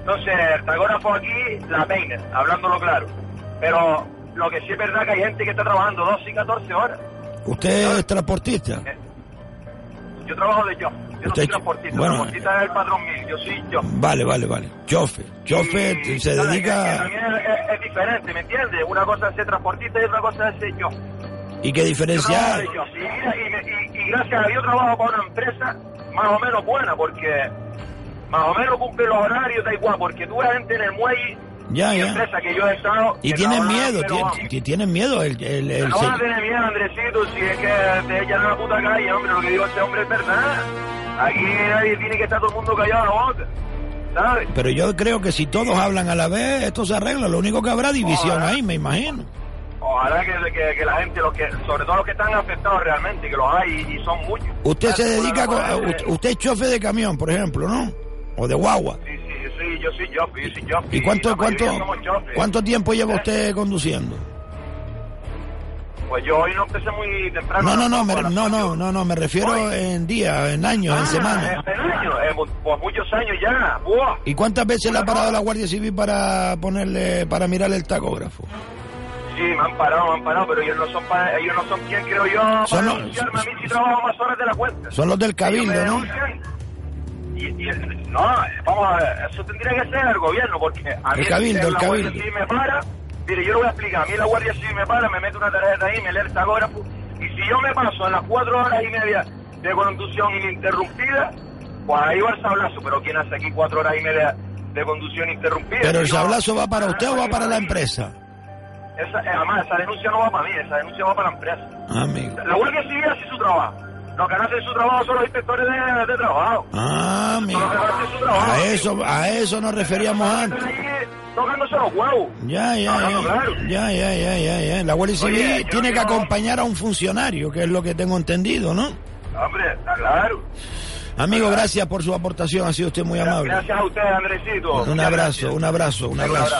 Entonces el tacógrafo aquí la peina, hablándolo claro. Pero lo que sí es verdad que hay gente que está trabajando 12 y 14 horas. ¿Usted es transportista? Eh, yo trabajo de yo. No soy transportista. Bueno, transportista es el patrón mío. Yo soy yo. Vale, vale, vale. Chofe. Chofe se dedica. también es, diferente, ¿me entiendes? Una cosa es ser transportista y otra cosa es ser yo. ¿Y qué diferencia hay? y, y, gracias a Dios trabajo para una empresa más o menos buena, porque más o menos cumple los horarios, da igual, porque tú ves gente en el muelle ya, ya. Empresa que yo he estado, y tienen miedo, tienen miedo el... el, el no van a tener miedo, Andresito, si es que te echan a la puta calle, hombre, lo que digo este hombre es verdad. Aquí nadie tiene que estar todo el mundo callado a la boca. ¿sabes? Pero yo creo que si todos hablan a la vez, esto se arregla. Lo único que habrá división ahí, me imagino. Ojalá que, que, la gente, los que, sobre todo los que están afectados realmente, que los hay y, son muchos. Usted se dedica, a, usted es chofe de camión, por ejemplo, ¿no? O de guagua. Sí, sí, yo soy, soy yo soy yo ¿Y cuánto, cuánto, cuánto tiempo lleva usted conduciendo? Pues yo hoy no empecé muy temprano. No, no, no, me, no, no, no, no, me refiero en días, en años, en ah, semanas. En años, eh, pues muchos años ya. Buah. ¿Y cuántas veces le ha parado la Guardia Civil para ponerle, para mirar el tacógrafo? Sí, me han parado, me han parado, pero ellos no son ellos no son quien creo yo son los, a mí si trabajo más horas de la cuenta. Son los del cabildo, ¿no? Y, y, no, vamos a ver, eso tendría que ser el gobierno, porque a mí el cabildo, el cabildo. Si me para, mire, yo lo voy a explicar, a mí la Guardia Civil me para, me mete una tarjeta ahí, me lee el tacógrafo, y si yo me paso en las cuatro horas y media de conducción ininterrumpida, pues ahí va el sablazo, pero ¿quién hace aquí cuatro horas y media de conducción interrumpida? ¿Pero el sablazo va para usted o va para la empresa? Esa, eh, además, esa denuncia no va para mí, esa denuncia va para la empresa. Ah, amigo. La Guardia Civil hace su trabajo. Los que no hacen su trabajo son los inspectores de, de trabajo. Ah, mira. A eso, a eso nos referíamos antes. tocándose los huevos. Ya, ya, ya, ya, ya, ya, ya, ya. La Guardia Civil tiene que acompañar a un funcionario, que es lo que tengo entendido, ¿no? Hombre, está claro. Amigo, gracias por su aportación, ha sido usted muy amable. Gracias a usted, Andresito. Un abrazo, un abrazo, un abrazo.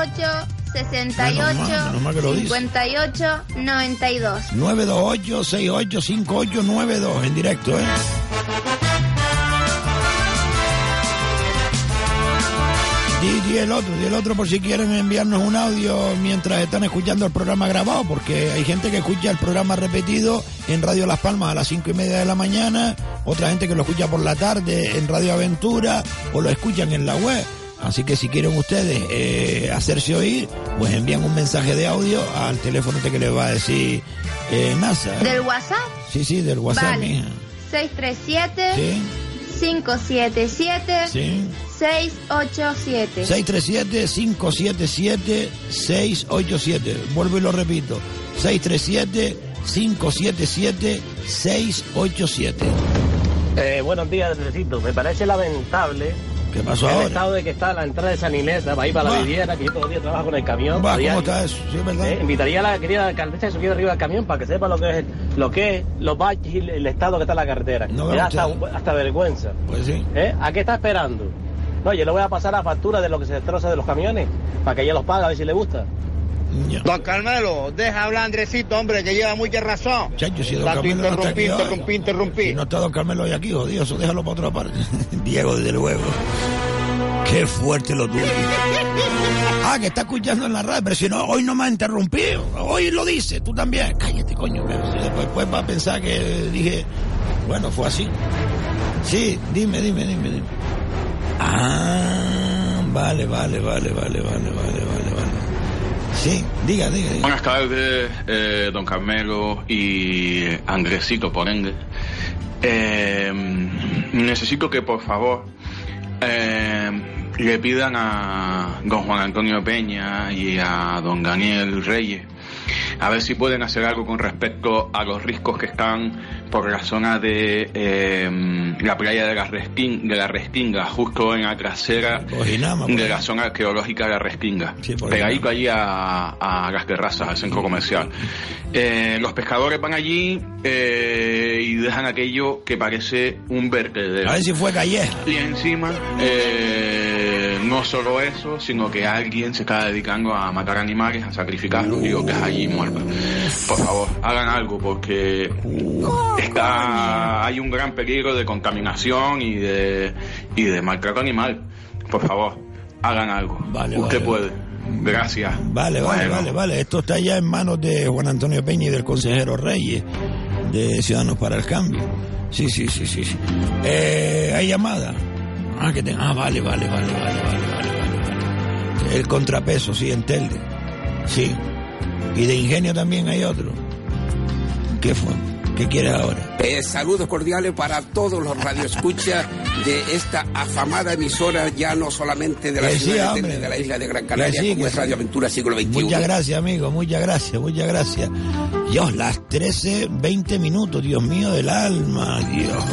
928 68 58 92 928 68 58 92 en directo, ¿eh? Y, el otro, y el otro por si quieren enviarnos un audio mientras están escuchando el programa grabado, porque hay gente que escucha el programa repetido en Radio Las Palmas a las cinco y media de la mañana, otra gente que lo escucha por la tarde en Radio Aventura o lo escuchan en la web. Así que si quieren ustedes eh, hacerse oír, pues envían un mensaje de audio al teléfono que les va a decir eh, NASA. ¿Del WhatsApp? Sí, sí, del WhatsApp, vale. 637 sí. 577 sí. 687 637 577 687 Vuelvo y lo repito. 637 577 687 eh, Buenos días, necesito. Me parece lamentable ¿Qué pasó el ahora? estado de que está la entrada de Sanileta, va a ir para la vivienda, que yo todos los días trabajo con el camión. Va, ¿Cómo está eso? Sí, verdad. Eh, invitaría a la querida alcaldesa a subir arriba del camión para que sepa lo que es, lo que es los baches y el estado que está en la carretera. No me hasta, hasta vergüenza. Pues sí. ¿Eh? ¿A qué está esperando? No, yo le voy a pasar la factura de lo que se destroza de los camiones, para que ella los pague a ver si le gusta. Don Carmelo, deja hablar Andresito, hombre, que lleva mucha razón. Chacho, si don Carmelo interrumpí, no está aquí, interrumpí, interrumpí. Si no está Don Carmelo hoy aquí, jodido, eso déjalo para otra parte. [laughs] Diego, desde luego. Qué fuerte lo tuyo. Ah, que está escuchando en la radio, pero si no, hoy no me ha interrumpido. Hoy lo dice, tú también. Cállate, coño. Después, va a pensar que dije, bueno, fue así. Sí, dime, dime, dime, dime. Ah, vale, vale, vale, vale, vale, vale, vale, vale. Sí, diga, diga. Buenas tardes, eh, don Carmelo y Andresito, por ende. Eh, necesito que por favor eh, le pidan a don Juan Antonio Peña y a don Daniel Reyes a ver si pueden hacer algo con respecto a los riscos que están por la zona de em, la playa de la, de la Restinga, justo en la trasera de la zona arqueológica de la Restinga, pegadito allí a, a, las terrazas, al centro comercial. Eh, los pescadores van allí eh, y dejan aquello que parece un vertedero. A ver si fue calle. Y encima... Eh, no solo eso, sino que alguien se está dedicando a matar animales, a sacrificarlos y que es allí muerto. Por favor, hagan algo porque está, hay un gran peligro de contaminación y de, y de maltrato animal. Por favor, hagan algo. Vale, Usted puede. Gracias. Vale, vale, vale, vale. Esto está ya en manos de Juan Antonio Peña y del consejero Reyes de Ciudadanos para el Cambio. Sí, sí, sí, sí. sí. Eh, ¿Hay llamada? Ah, que tenga. Ah, vale, vale, vale, vale, vale, vale, vale, El contrapeso, sí, en Telde. Sí. Y de ingenio también hay otro. ¿Qué fue? ¿Qué quieres ahora? Eh, saludos cordiales para todos los radioescuchas de esta afamada emisora, ya no solamente de la ciudad de, de, la isla de Gran Canaria, como es Radio Aventura Siglo XXI. Muchas gracias, amigo, muchas gracias, muchas gracias. Dios, las 13, 20 minutos, Dios mío del alma, Dios.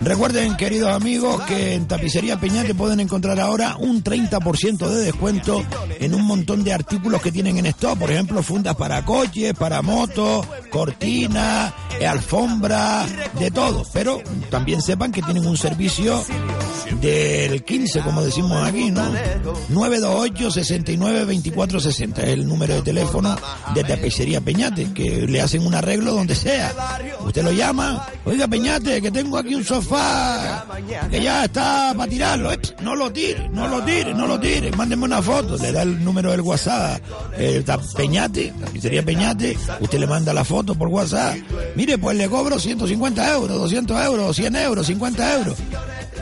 Recuerden, queridos amigos, que en Tapicería Peñate pueden encontrar ahora un 30% de descuento en un montón de artículos que tienen en stock. Por ejemplo, fundas para coches, para motos, cortinas, alfombra, de todo. Pero también sepan que tienen un servicio del 15, como decimos aquí, ¿no? 928 69 24 60 es el número de teléfono de Tapicería Peñate, que le hacen un arreglo donde sea. Usted lo llama, oiga Peñate, que tengo aquí un sofá que ya está para tirarlo. No lo tire, no lo tire, no lo tire. Mándeme una foto, le da el número del WhatsApp, eh, Peñate, Tapicería Peñate, usted le manda la foto por WhatsApp. Mire, pues le cobro 150 euros, 200 euros, 100 euros, 50 euros.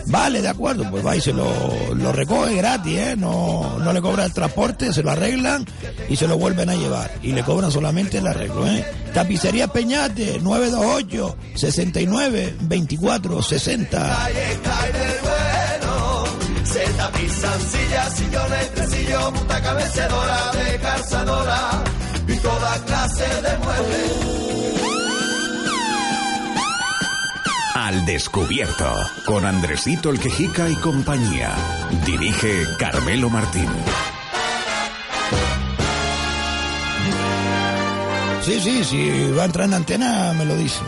Vale, de acuerdo, pues va y se lo, lo recoge gratis, ¿eh? No, no le cobra el transporte, se lo arreglan y se lo vuelven a llevar. Y le cobran solamente el arreglo, ¿eh? Tapicería Peñate, 928 69 24 60. Se tapizan sillas, sillones, tresillos, butaca vencedora de calzadora y toda clase de muebles. Al descubierto, con Andresito el Quejica y compañía. Dirige Carmelo Martín. Sí, sí, si va a entrar en antena, me lo dice.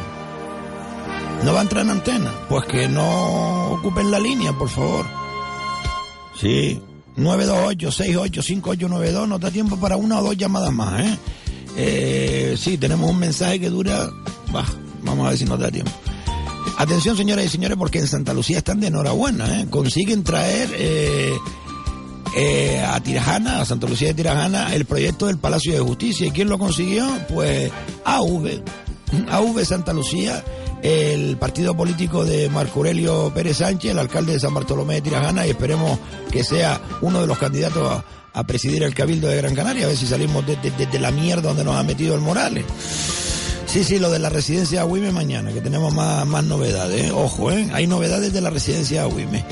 ¿No va a entrar en antena? Pues que no ocupen la línea, por favor. Sí, 928-685892, no da tiempo para una o dos llamadas más, ¿eh? eh sí, tenemos un mensaje que dura... Vamos a ver si nos da tiempo. Atención, señoras y señores, porque en Santa Lucía están de enhorabuena, ¿eh? Consiguen traer eh, eh, a Tirajana, a Santa Lucía de Tirajana, el proyecto del Palacio de Justicia. ¿Y quién lo consiguió? Pues AV, AV Santa Lucía, el partido político de Marco Aurelio Pérez Sánchez, el alcalde de San Bartolomé de Tirajana, y esperemos que sea uno de los candidatos a, presidir el Cabildo de Gran Canaria, a ver si salimos de, de la mierda donde nos ha metido el Morales. Sí, sí, lo de la residencia Agüime mañana, que tenemos más, más novedades. ¿eh? Ojo, ¿eh? hay novedades de la residencia Agüime.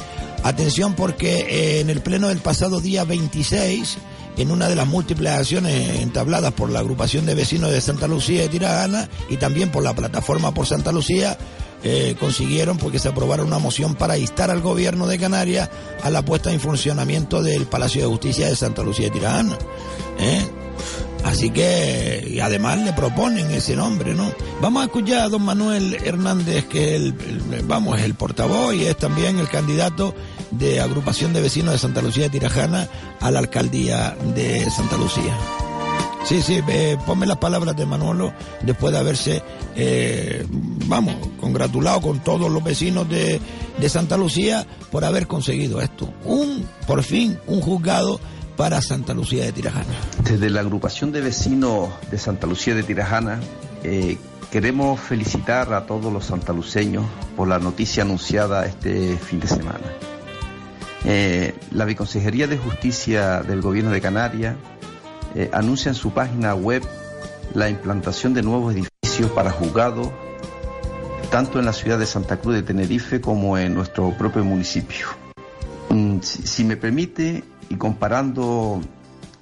Atención porque eh, en el pleno del pasado día 26, en una de las múltiples acciones entabladas por la agrupación de vecinos de Santa Lucía de Tiragana y también por la plataforma por Santa Lucía, eh, consiguieron porque se aprobara una moción para instar al gobierno de Canarias a la puesta en funcionamiento del Palacio de Justicia de Santa Lucía de Tiragana. ¿eh? Así que, además le proponen ese nombre, ¿no? Vamos a escuchar a don Manuel Hernández, que es el, vamos, el portavoz y es también el candidato de agrupación de vecinos de Santa Lucía de Tirajana a la alcaldía de Santa Lucía. Sí, sí, ponme las palabras de Manolo después de haberse, eh, vamos, congratulado con todos los vecinos de, de Santa Lucía por haber conseguido esto. Un, por fin, un juzgado para Santa Lucía de Tirajana. Desde la agrupación de vecinos de Santa Lucía de Tirajana, eh, queremos felicitar a todos los santaluceños por la noticia anunciada este fin de semana. Eh, la Viconsejería de Justicia del Gobierno de Canarias eh, anuncia en su página web la implantación de nuevos edificios para juzgados, tanto en la ciudad de Santa Cruz de Tenerife como en nuestro propio municipio. Mm, si me permite, y comparando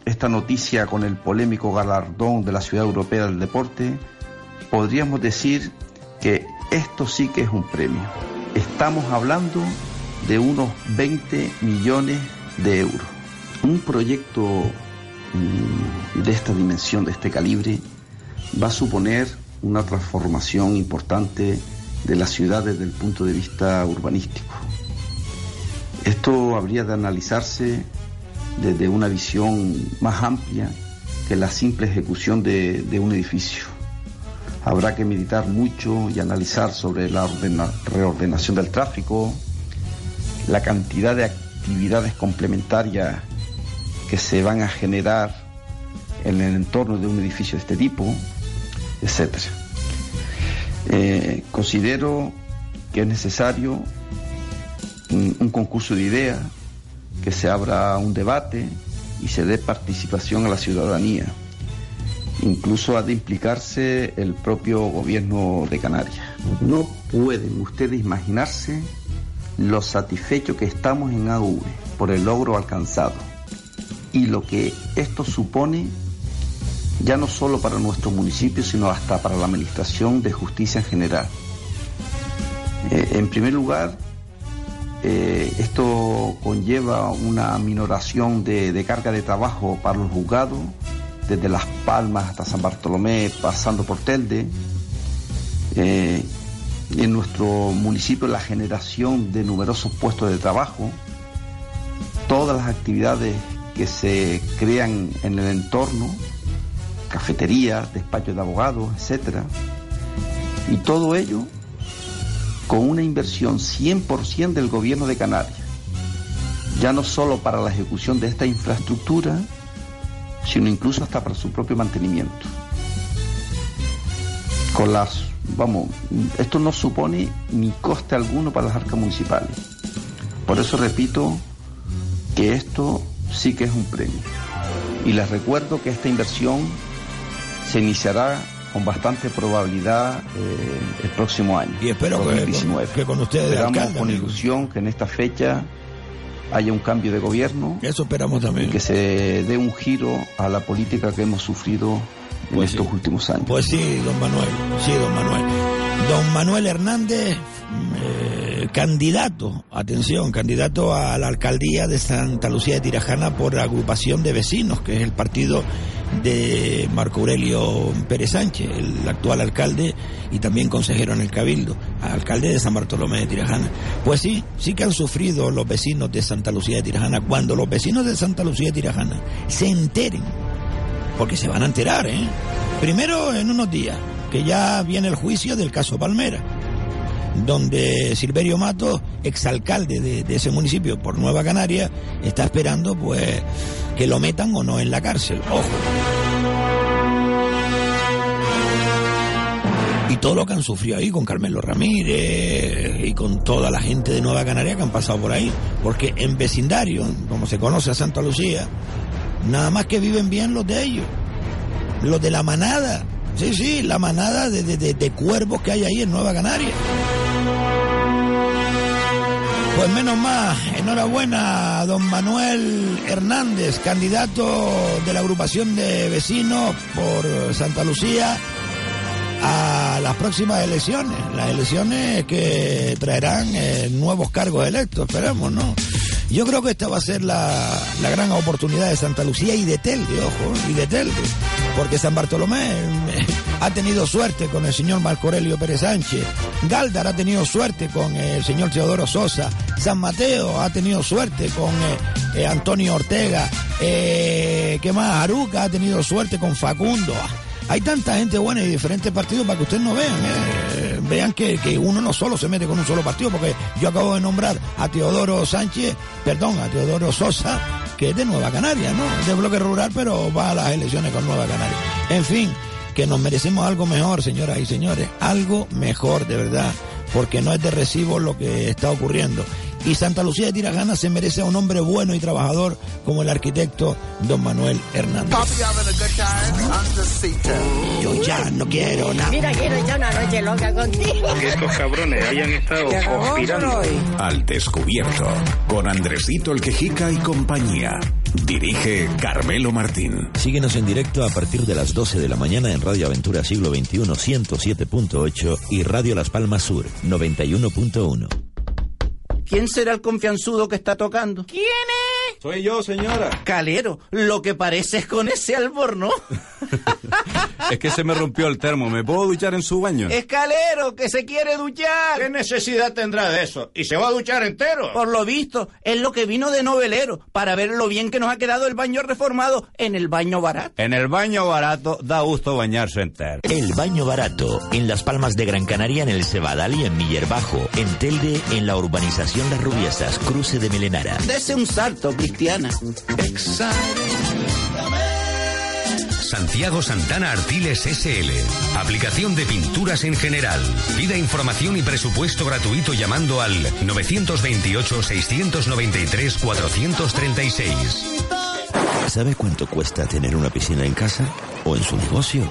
esta noticia con el polémico galardón de la Ciudad Europea del Deporte, podríamos decir que esto sí que es un premio. Estamos hablando de unos 20 millones de euros. Un proyecto mm, de esta dimensión, de este calibre, va a suponer una transformación importante de la ciudad desde el punto de vista urbanístico. Esto habría de analizarse desde una visión más amplia que la simple ejecución de, un edificio. Habrá que meditar mucho y analizar sobre la reordenación del tráfico, la cantidad de actividades complementarias que se van a generar en el entorno de un edificio de este tipo, etc. Eh, considero que es necesario un concurso de ideas que se abra un debate y se dé participación a la ciudadanía. Incluso ha de implicarse el propio gobierno de Canarias. No pueden ustedes imaginarse lo satisfecho que estamos en AV por el logro alcanzado y lo que esto supone ya no solo para nuestro municipio, sino hasta para la Administración de Justicia en general. Eh, en primer lugar, eh, esto conlleva una minoración de, carga de trabajo para los juzgados, desde Las Palmas hasta San Bartolomé, pasando por Telde. Eh, en nuestro municipio la generación de numerosos puestos de trabajo, todas las actividades que se crean en el entorno, cafeterías, despachos de abogados, etcétera, y todo ello con una inversión 100% del gobierno de Canarias, ya no solo para la ejecución de esta infraestructura, sino incluso hasta para su propio mantenimiento. Con las, vamos, esto no supone ni coste alguno para las arcas municipales. Por eso repito que esto sí que es un premio. Y les recuerdo que esta inversión se iniciará con bastante probabilidad eh, el próximo año. Y espero Que, con, ustedes Esperamos con ilusión que en esta fecha haya un cambio de gobierno. Eso esperamos también. Y que se dé un giro a la política que hemos sufrido en pues estos últimos años. Pues sí, don Manuel, sí, don Manuel. Don Manuel Hernández, eh, candidato, atención, candidato a la alcaldía de Santa Lucía de Tirajana por agrupación de vecinos, que es el partido de Marco Aurelio Pérez Sánchez, el actual alcalde y también consejero en el Cabildo, alcalde de San Bartolomé de Tirajana. Pues sí, sí que han sufrido los vecinos de Santa Lucía de Tirajana. Cuando los vecinos de Santa Lucía de Tirajana se enteren, porque se van a enterar, ¿eh? Primero en unos días, que ya viene el juicio del caso Palmera donde Silverio Mato, exalcalde de, de ese municipio por Nueva Canaria, está esperando pues que lo metan o no en la cárcel. Ojo. Y todo lo que han sufrido ahí con Carmelo Ramírez y con toda la gente de Nueva Canaria que han pasado por ahí. Porque en vecindario, como se conoce a Santa Lucía, nada más que viven bien los de ellos. Los de la manada. Sí, sí, la manada de, de, de cuervos que hay ahí en Nueva Canaria. Pues menos más, enhorabuena a don Manuel Hernández, candidato de la agrupación de vecinos por Santa Lucía a las próximas elecciones, las elecciones que traerán eh, nuevos cargos electos, esperemos, ¿no? Yo creo que esta va a ser la, la gran oportunidad de Santa Lucía y de Telde, ojo, y de Telde, porque San Bartolomé eh, ha tenido suerte con el señor Marco Aurelio Pérez Sánchez, Galdar ha tenido suerte con el señor Teodoro Sosa, San Mateo ha tenido suerte con eh, Antonio Ortega, ¿qué más? Aruca ha tenido suerte con Facundo. Hay tanta gente buena y diferentes partidos para que ustedes no vean. Eh. Vean que, uno no solo se mete con un solo partido, porque yo acabo de nombrar a Teodoro Sánchez, perdón, a Teodoro Sosa, que es de Nueva Canaria, ¿no? De bloque rural, pero va a las elecciones con Nueva Canaria. En fin, que nos merecemos algo mejor, señoras y señores, algo mejor de verdad, porque no es de recibo lo que está ocurriendo. Y Santa Lucía de Tirajana se merece a un hombre bueno y trabajador como el arquitecto don Manuel Hernández. Yo ya no quiero nada. Mira, quiero echar una noche loca contigo. Que estos cabrones hayan estado conspirando. Al descubierto, con Andresito el Quejica y compañía. Dirige Carmelo Martín. Síguenos en directo a partir de las 12 de la mañana en Radio Aventura Siglo XXI 107.8 y Radio Las Palmas Sur 91.1. ¿Quién será el confianzudo que está tocando? ¿Quién es? Soy yo, señora. Calero, lo que pareces con ese alborno. [laughs] es que se me rompió el termo. ¿Me puedo duchar en su baño? Escalero, que se quiere duchar. ¿Qué necesidad tendrá de eso? ¿Y se va a duchar entero? Por lo visto, es lo que vino de novelero, para ver lo bien que nos ha quedado el baño reformado en el baño barato. En el baño barato da gusto bañarse entero. El baño barato, en Las Palmas de Gran Canaria, en el Cebadal y en Miller Bajo. En Telde, en la urbanización Las Rubiesas, cruce de Melenara. Dese un salto, Cristiana. Santiago Santana Artiles SL. Aplicación de pinturas en general. Pida información y presupuesto gratuito llamando al 928-693-436. ¿Sabe cuánto cuesta tener una piscina en casa o en su negocio?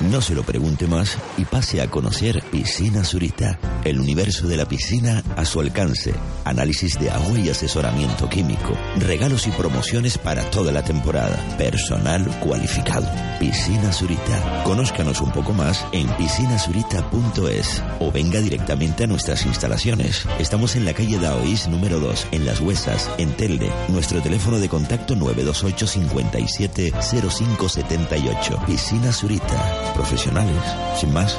No se lo pregunte más y pase a conocer Piscina Zurita, el universo de la piscina a su alcance, análisis de agua y asesoramiento químico, regalos y promociones para toda la temporada, personal cualificado. Piscina Zurita. Conózcanos un poco más en piscinazurita.es o venga directamente a nuestras instalaciones. Estamos en la calle Daoís número 2, en Las Huesas, en Telde. Nuestro teléfono de contacto 928 57 0578. Piscina Zurita profesionales, sin más.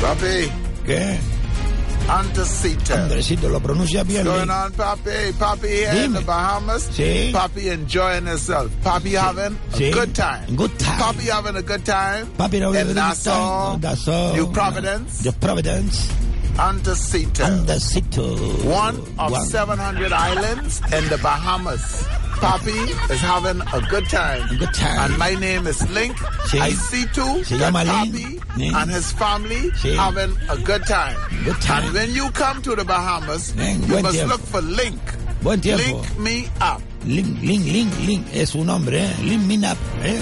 Papi. ¿Qué? Andresito. Andresito, lo pronuncia bien. Going on, Papi? Papi here Dime. in the Bahamas. Sí. Papi enjoying himself. Papi having sí. a good time. Good time. Papi having a good time. Papi having in a good Nassau, time. Nassau. New Providence. New Providence. Antecito. Antecito. One of One. 700 islands in the Bahamas. Papi is having a good time. A good time. And my name is Link. Sí. I see too Se that llama Papi Link. and his family sí. having a good time. Good time. And when you come to the Bahamas, you must tiempo. look for Link. Buen tiempo. Link me up. Link, link, link, link. Es un nombre, ¿eh? Link me up, ¿eh?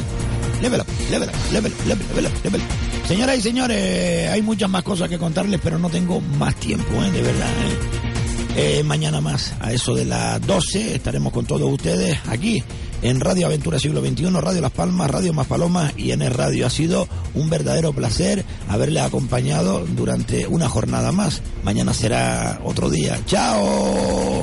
Level up, level up, level up, level up, level up, level up. Señoras y señores, hay muchas más cosas que contarles, pero no tengo más tiempo, ¿eh? De verdad, ¿eh? Eh, mañana más, a eso de las 12, estaremos con todos ustedes aquí en Radio Aventura Siglo XXI, Radio Las Palmas, Radio Más Palomas y en el Radio. Ha sido un verdadero placer haberles acompañado durante una jornada más. Mañana será otro día. ¡Chao!